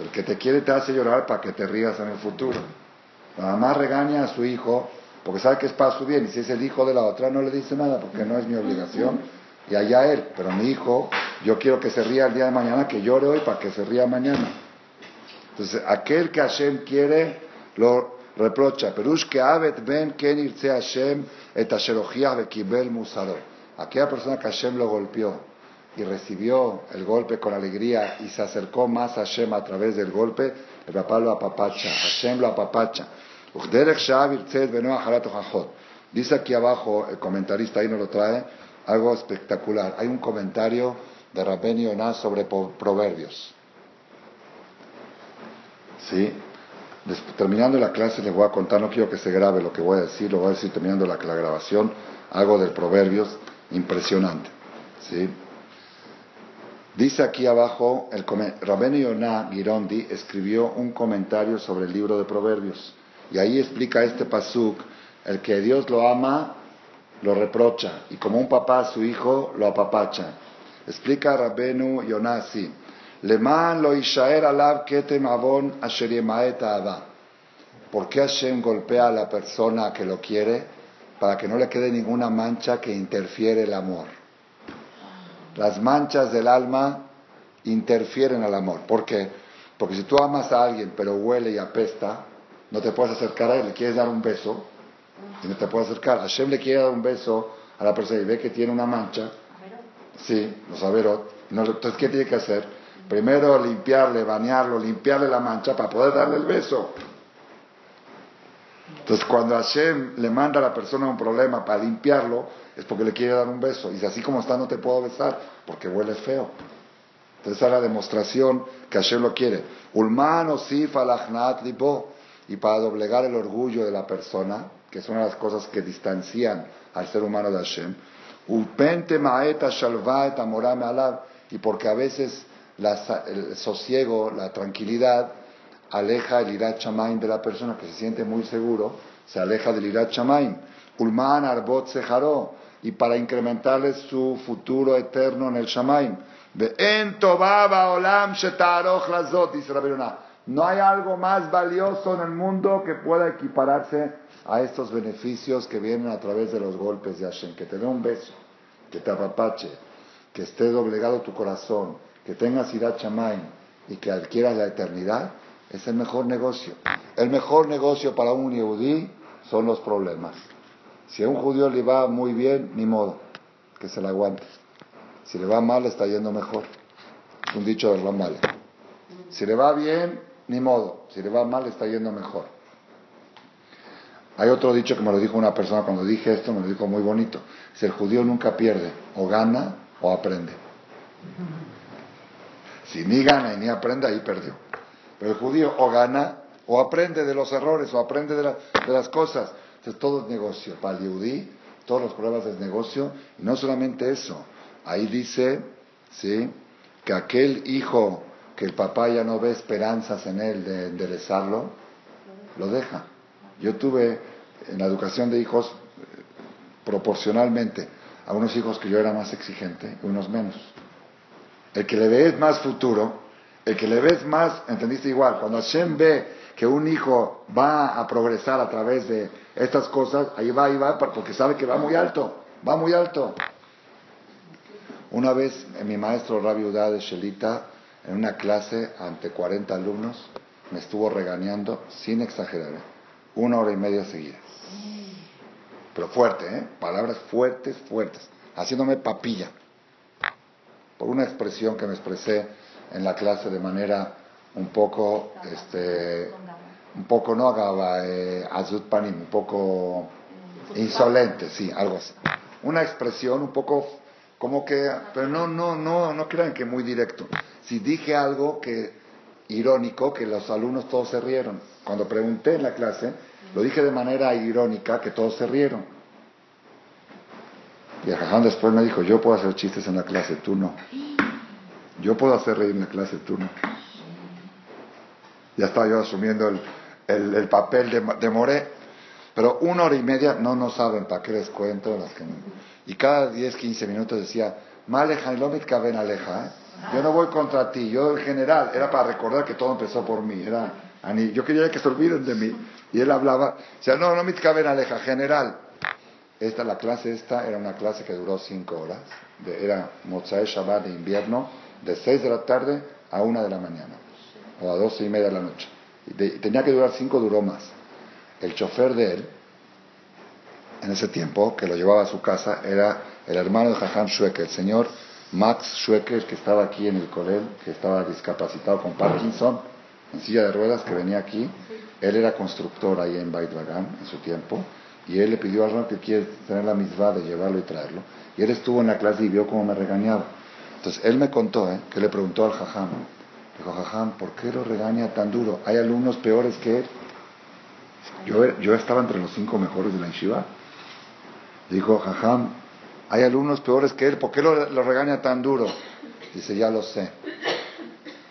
El que te quiere te hace llorar para que te rías en el futuro. La mamá regaña a su hijo porque sabe que es para su bien. Y si es el hijo de la otra no le dice nada porque no es mi obligación. Y allá él. Pero mi hijo, yo quiero que se ría el día de mañana, que llore hoy para que se ría mañana. Entonces, aquel que Hashem quiere, lo reprocha. Perush que abet ben ken irse Hashem et musaro. Aquella persona que Hashem lo golpeó y recibió el golpe con alegría y se acercó más a Hashem a través del golpe, el papá lo apapacha, Hashem lo apapacha. Dice aquí abajo, el comentarista ahí nos lo trae, algo espectacular. Hay un comentario de Rabben Yonah sobre proverbios. ¿Sí? terminando la clase les voy a contar, no quiero que se grabe lo que voy a decir, lo voy a decir terminando la, grabación, algo del Proverbios impresionante. ¿Sí? Dice aquí abajo, el Rabeno Yonah Girondi escribió un comentario sobre el libro de Proverbios. Y ahí explica este pasuk, el que Dios lo ama, lo reprocha. Y como un papá a su hijo, lo apapacha. Explica Rabenu Yonah así. Lo ishaer alab ketem avon ¿Por qué Hashem golpea a la persona que lo quiere? Para que no le quede ninguna mancha que interfiere el amor. Las manchas del alma interfieren al amor. ¿Por qué? Porque si tú amas a alguien pero huele y apesta, no te puedes acercar a él, le quieres dar un beso y no te puedes acercar. Hashem le quiere dar un beso a la persona y ve que tiene una mancha. Sí, los averot. entonces, ¿qué tiene que hacer? Primero limpiarle, bañarlo, limpiarle la mancha para poder darle el beso. Entonces, cuando Hashem le manda a la persona un problema para limpiarlo, es porque le quiere dar un beso. Y si así como está, no te puedo besar, porque huele feo. Entonces, esa es la demostración que Hashem lo quiere. Ulman sif libo. Y para doblegar el orgullo de la persona, que es una de las cosas que distancian al ser humano de Hashem. Upente maeta shalva amorame alab. Y porque a veces el sosiego, la tranquilidad, aleja el irat chamaim de la persona que se siente muy seguro, se aleja del irat chamaim. Ulman arbot sejaró, y para incrementarle su futuro eterno en el shamaim. olam dice la No hay algo más valioso en el mundo que pueda equipararse a estos beneficios que vienen a través de los golpes de Hashem. Que te dé un beso, que te apapache, que esté doblegado tu corazón, que tengas irat y que adquieras la eternidad es el mejor negocio. El mejor negocio para un yehudí son los problemas. Si a un judío le va muy bien, ni modo, que se la aguante. Si le va mal, está yendo mejor. Es un dicho de Rambale. Si le va bien, ni modo. Si le va mal, está yendo mejor. Hay otro dicho que me lo dijo una persona cuando dije esto, me lo dijo muy bonito. Si el judío nunca pierde, o gana o aprende. Si ni gana y ni aprende, ahí perdió. Pero el judío o gana o aprende de los errores o aprende de, las cosas. Entonces todo es negocio. Para el judí, todos los problemas es negocio. Y no solamente eso. Ahí dice, ¿sí? Que aquel hijo que el papá ya no ve esperanzas en él de enderezarlo, lo deja. Yo tuve en la educación de hijos proporcionalmente a unos hijos que yo era más exigente unos menos. El que le ve más futuro el que le ves más, entendiste igual, cuando Hashem ve que un hijo va a progresar a través de estas cosas, ahí va, ahí va, porque sabe que va muy alto, va muy alto. Una vez mi maestro Rabbi Udá de Shelita, en una clase ante 40 alumnos, me estuvo regañando, sin exagerar, ¿eh? una hora y media seguida. Pero fuerte, ¿eh? Palabras fuertes, fuertes, haciéndome papilla. Por una expresión que me expresé en la clase de manera un poco, este, un poco no agaba, eh, azut panim, un poco insolente, sí, algo así. Una expresión un poco como que, pero no, no, no, no crean que muy directo. Si dije algo que irónico, que los alumnos todos se rieron. Cuando pregunté en la clase, lo dije de manera irónica, que todos se rieron. Y el jaján después me dijo, yo puedo hacer chistes en la clase, tú no. Yo puedo hacer reír en la clase, tú no. Ya estaba yo asumiendo el, papel de, de, Moré. Pero una hora y media no no saben para qué les cuento. Las que Y cada 10, 15 minutos decía, Maleja y Lomit Caben Aleja. ¿eh? Yo no voy contra ti. Yo en general era para recordar que todo empezó por mí. Era, yo quería que se olviden de mí. Y él hablaba, sea, no, no me caben aleja, general. Esta, la clase esta, era una clase que duró cinco horas. De, era Mozae Shabbat de invierno de 6 de la tarde a 1 de la mañana, o a 12 y media de la noche. Y tenía que durar 5, duró más. El chofer de él, en ese tiempo, que lo llevaba a su casa, era el hermano de Jajam Schwecker, el señor Max Schwecker, que estaba aquí en el Colel, que estaba discapacitado con Parkinson, en silla de ruedas, que venía aquí. Él era constructor ahí en Bait en su tiempo, y él le pidió a Ron que quiere tener la misma de llevarlo y traerlo. Y él estuvo en la clase y vio cómo me regañaba. Entonces, él me contó ¿eh? que le preguntó al jajam, dijo, jajam, ¿por qué lo regaña tan duro? ¿Hay alumnos peores que él? Yo, yo estaba entre los cinco mejores de la yeshiva. Dijo, jajam, hay alumnos peores que él, ¿por qué lo, lo regaña tan duro? Dice, ya lo sé,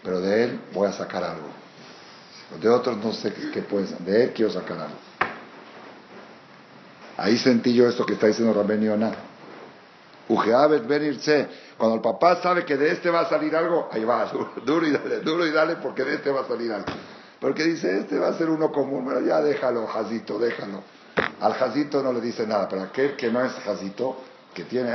pero de él voy a sacar algo. De otros no sé qué puede ser, de él quiero sacar algo. Ahí sentí yo esto que está diciendo Rabén Yonah. Ujeabet venirse. Cuando el papá sabe que de este va a salir algo, ahí va, duro, y dale, duro y dale porque de este va a salir algo. Porque dice, este va a ser uno común, pero ya déjalo, Jazito, déjalo. Al Jazito no le dice nada, pero aquel que no es Jazito, que tiene,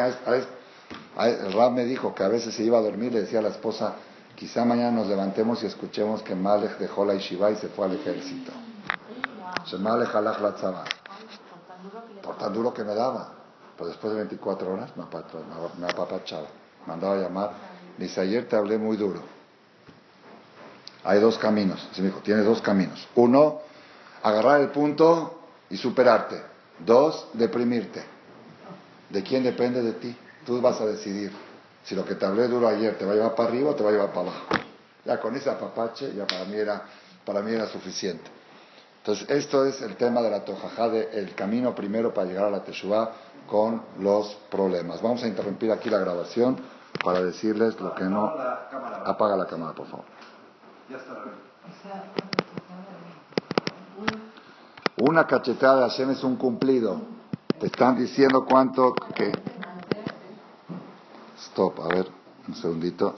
El Rab me dijo que a veces se iba a dormir, le decía a la esposa, quizá mañana nos levantemos y escuchemos que Malek dejó la Ishiva y se fue al ejército. Malek Por tan duro que me daba. Pero después de 24 horas me apapachaba. Mandaba llamar. Dice, ayer te hablé muy duro. Hay dos caminos. Se me dijo, tienes dos caminos. Uno, agarrar el punto y superarte. Dos, deprimirte. ¿De quién depende de ti? Tú vas a decidir si lo que te hablé duro ayer te va a llevar para arriba o te va a llevar para abajo. Ya con ese apapache ya para mí era, para mí era suficiente. Entonces, esto es el tema de la tojajá, el camino primero para llegar a la Teshuvah con los problemas. Vamos a interrumpir aquí la grabación para decirles lo que no. Apaga la cámara, por favor. Una cachetada de Hashem es un cumplido. Te están diciendo cuánto que... Stop, a ver, un segundito.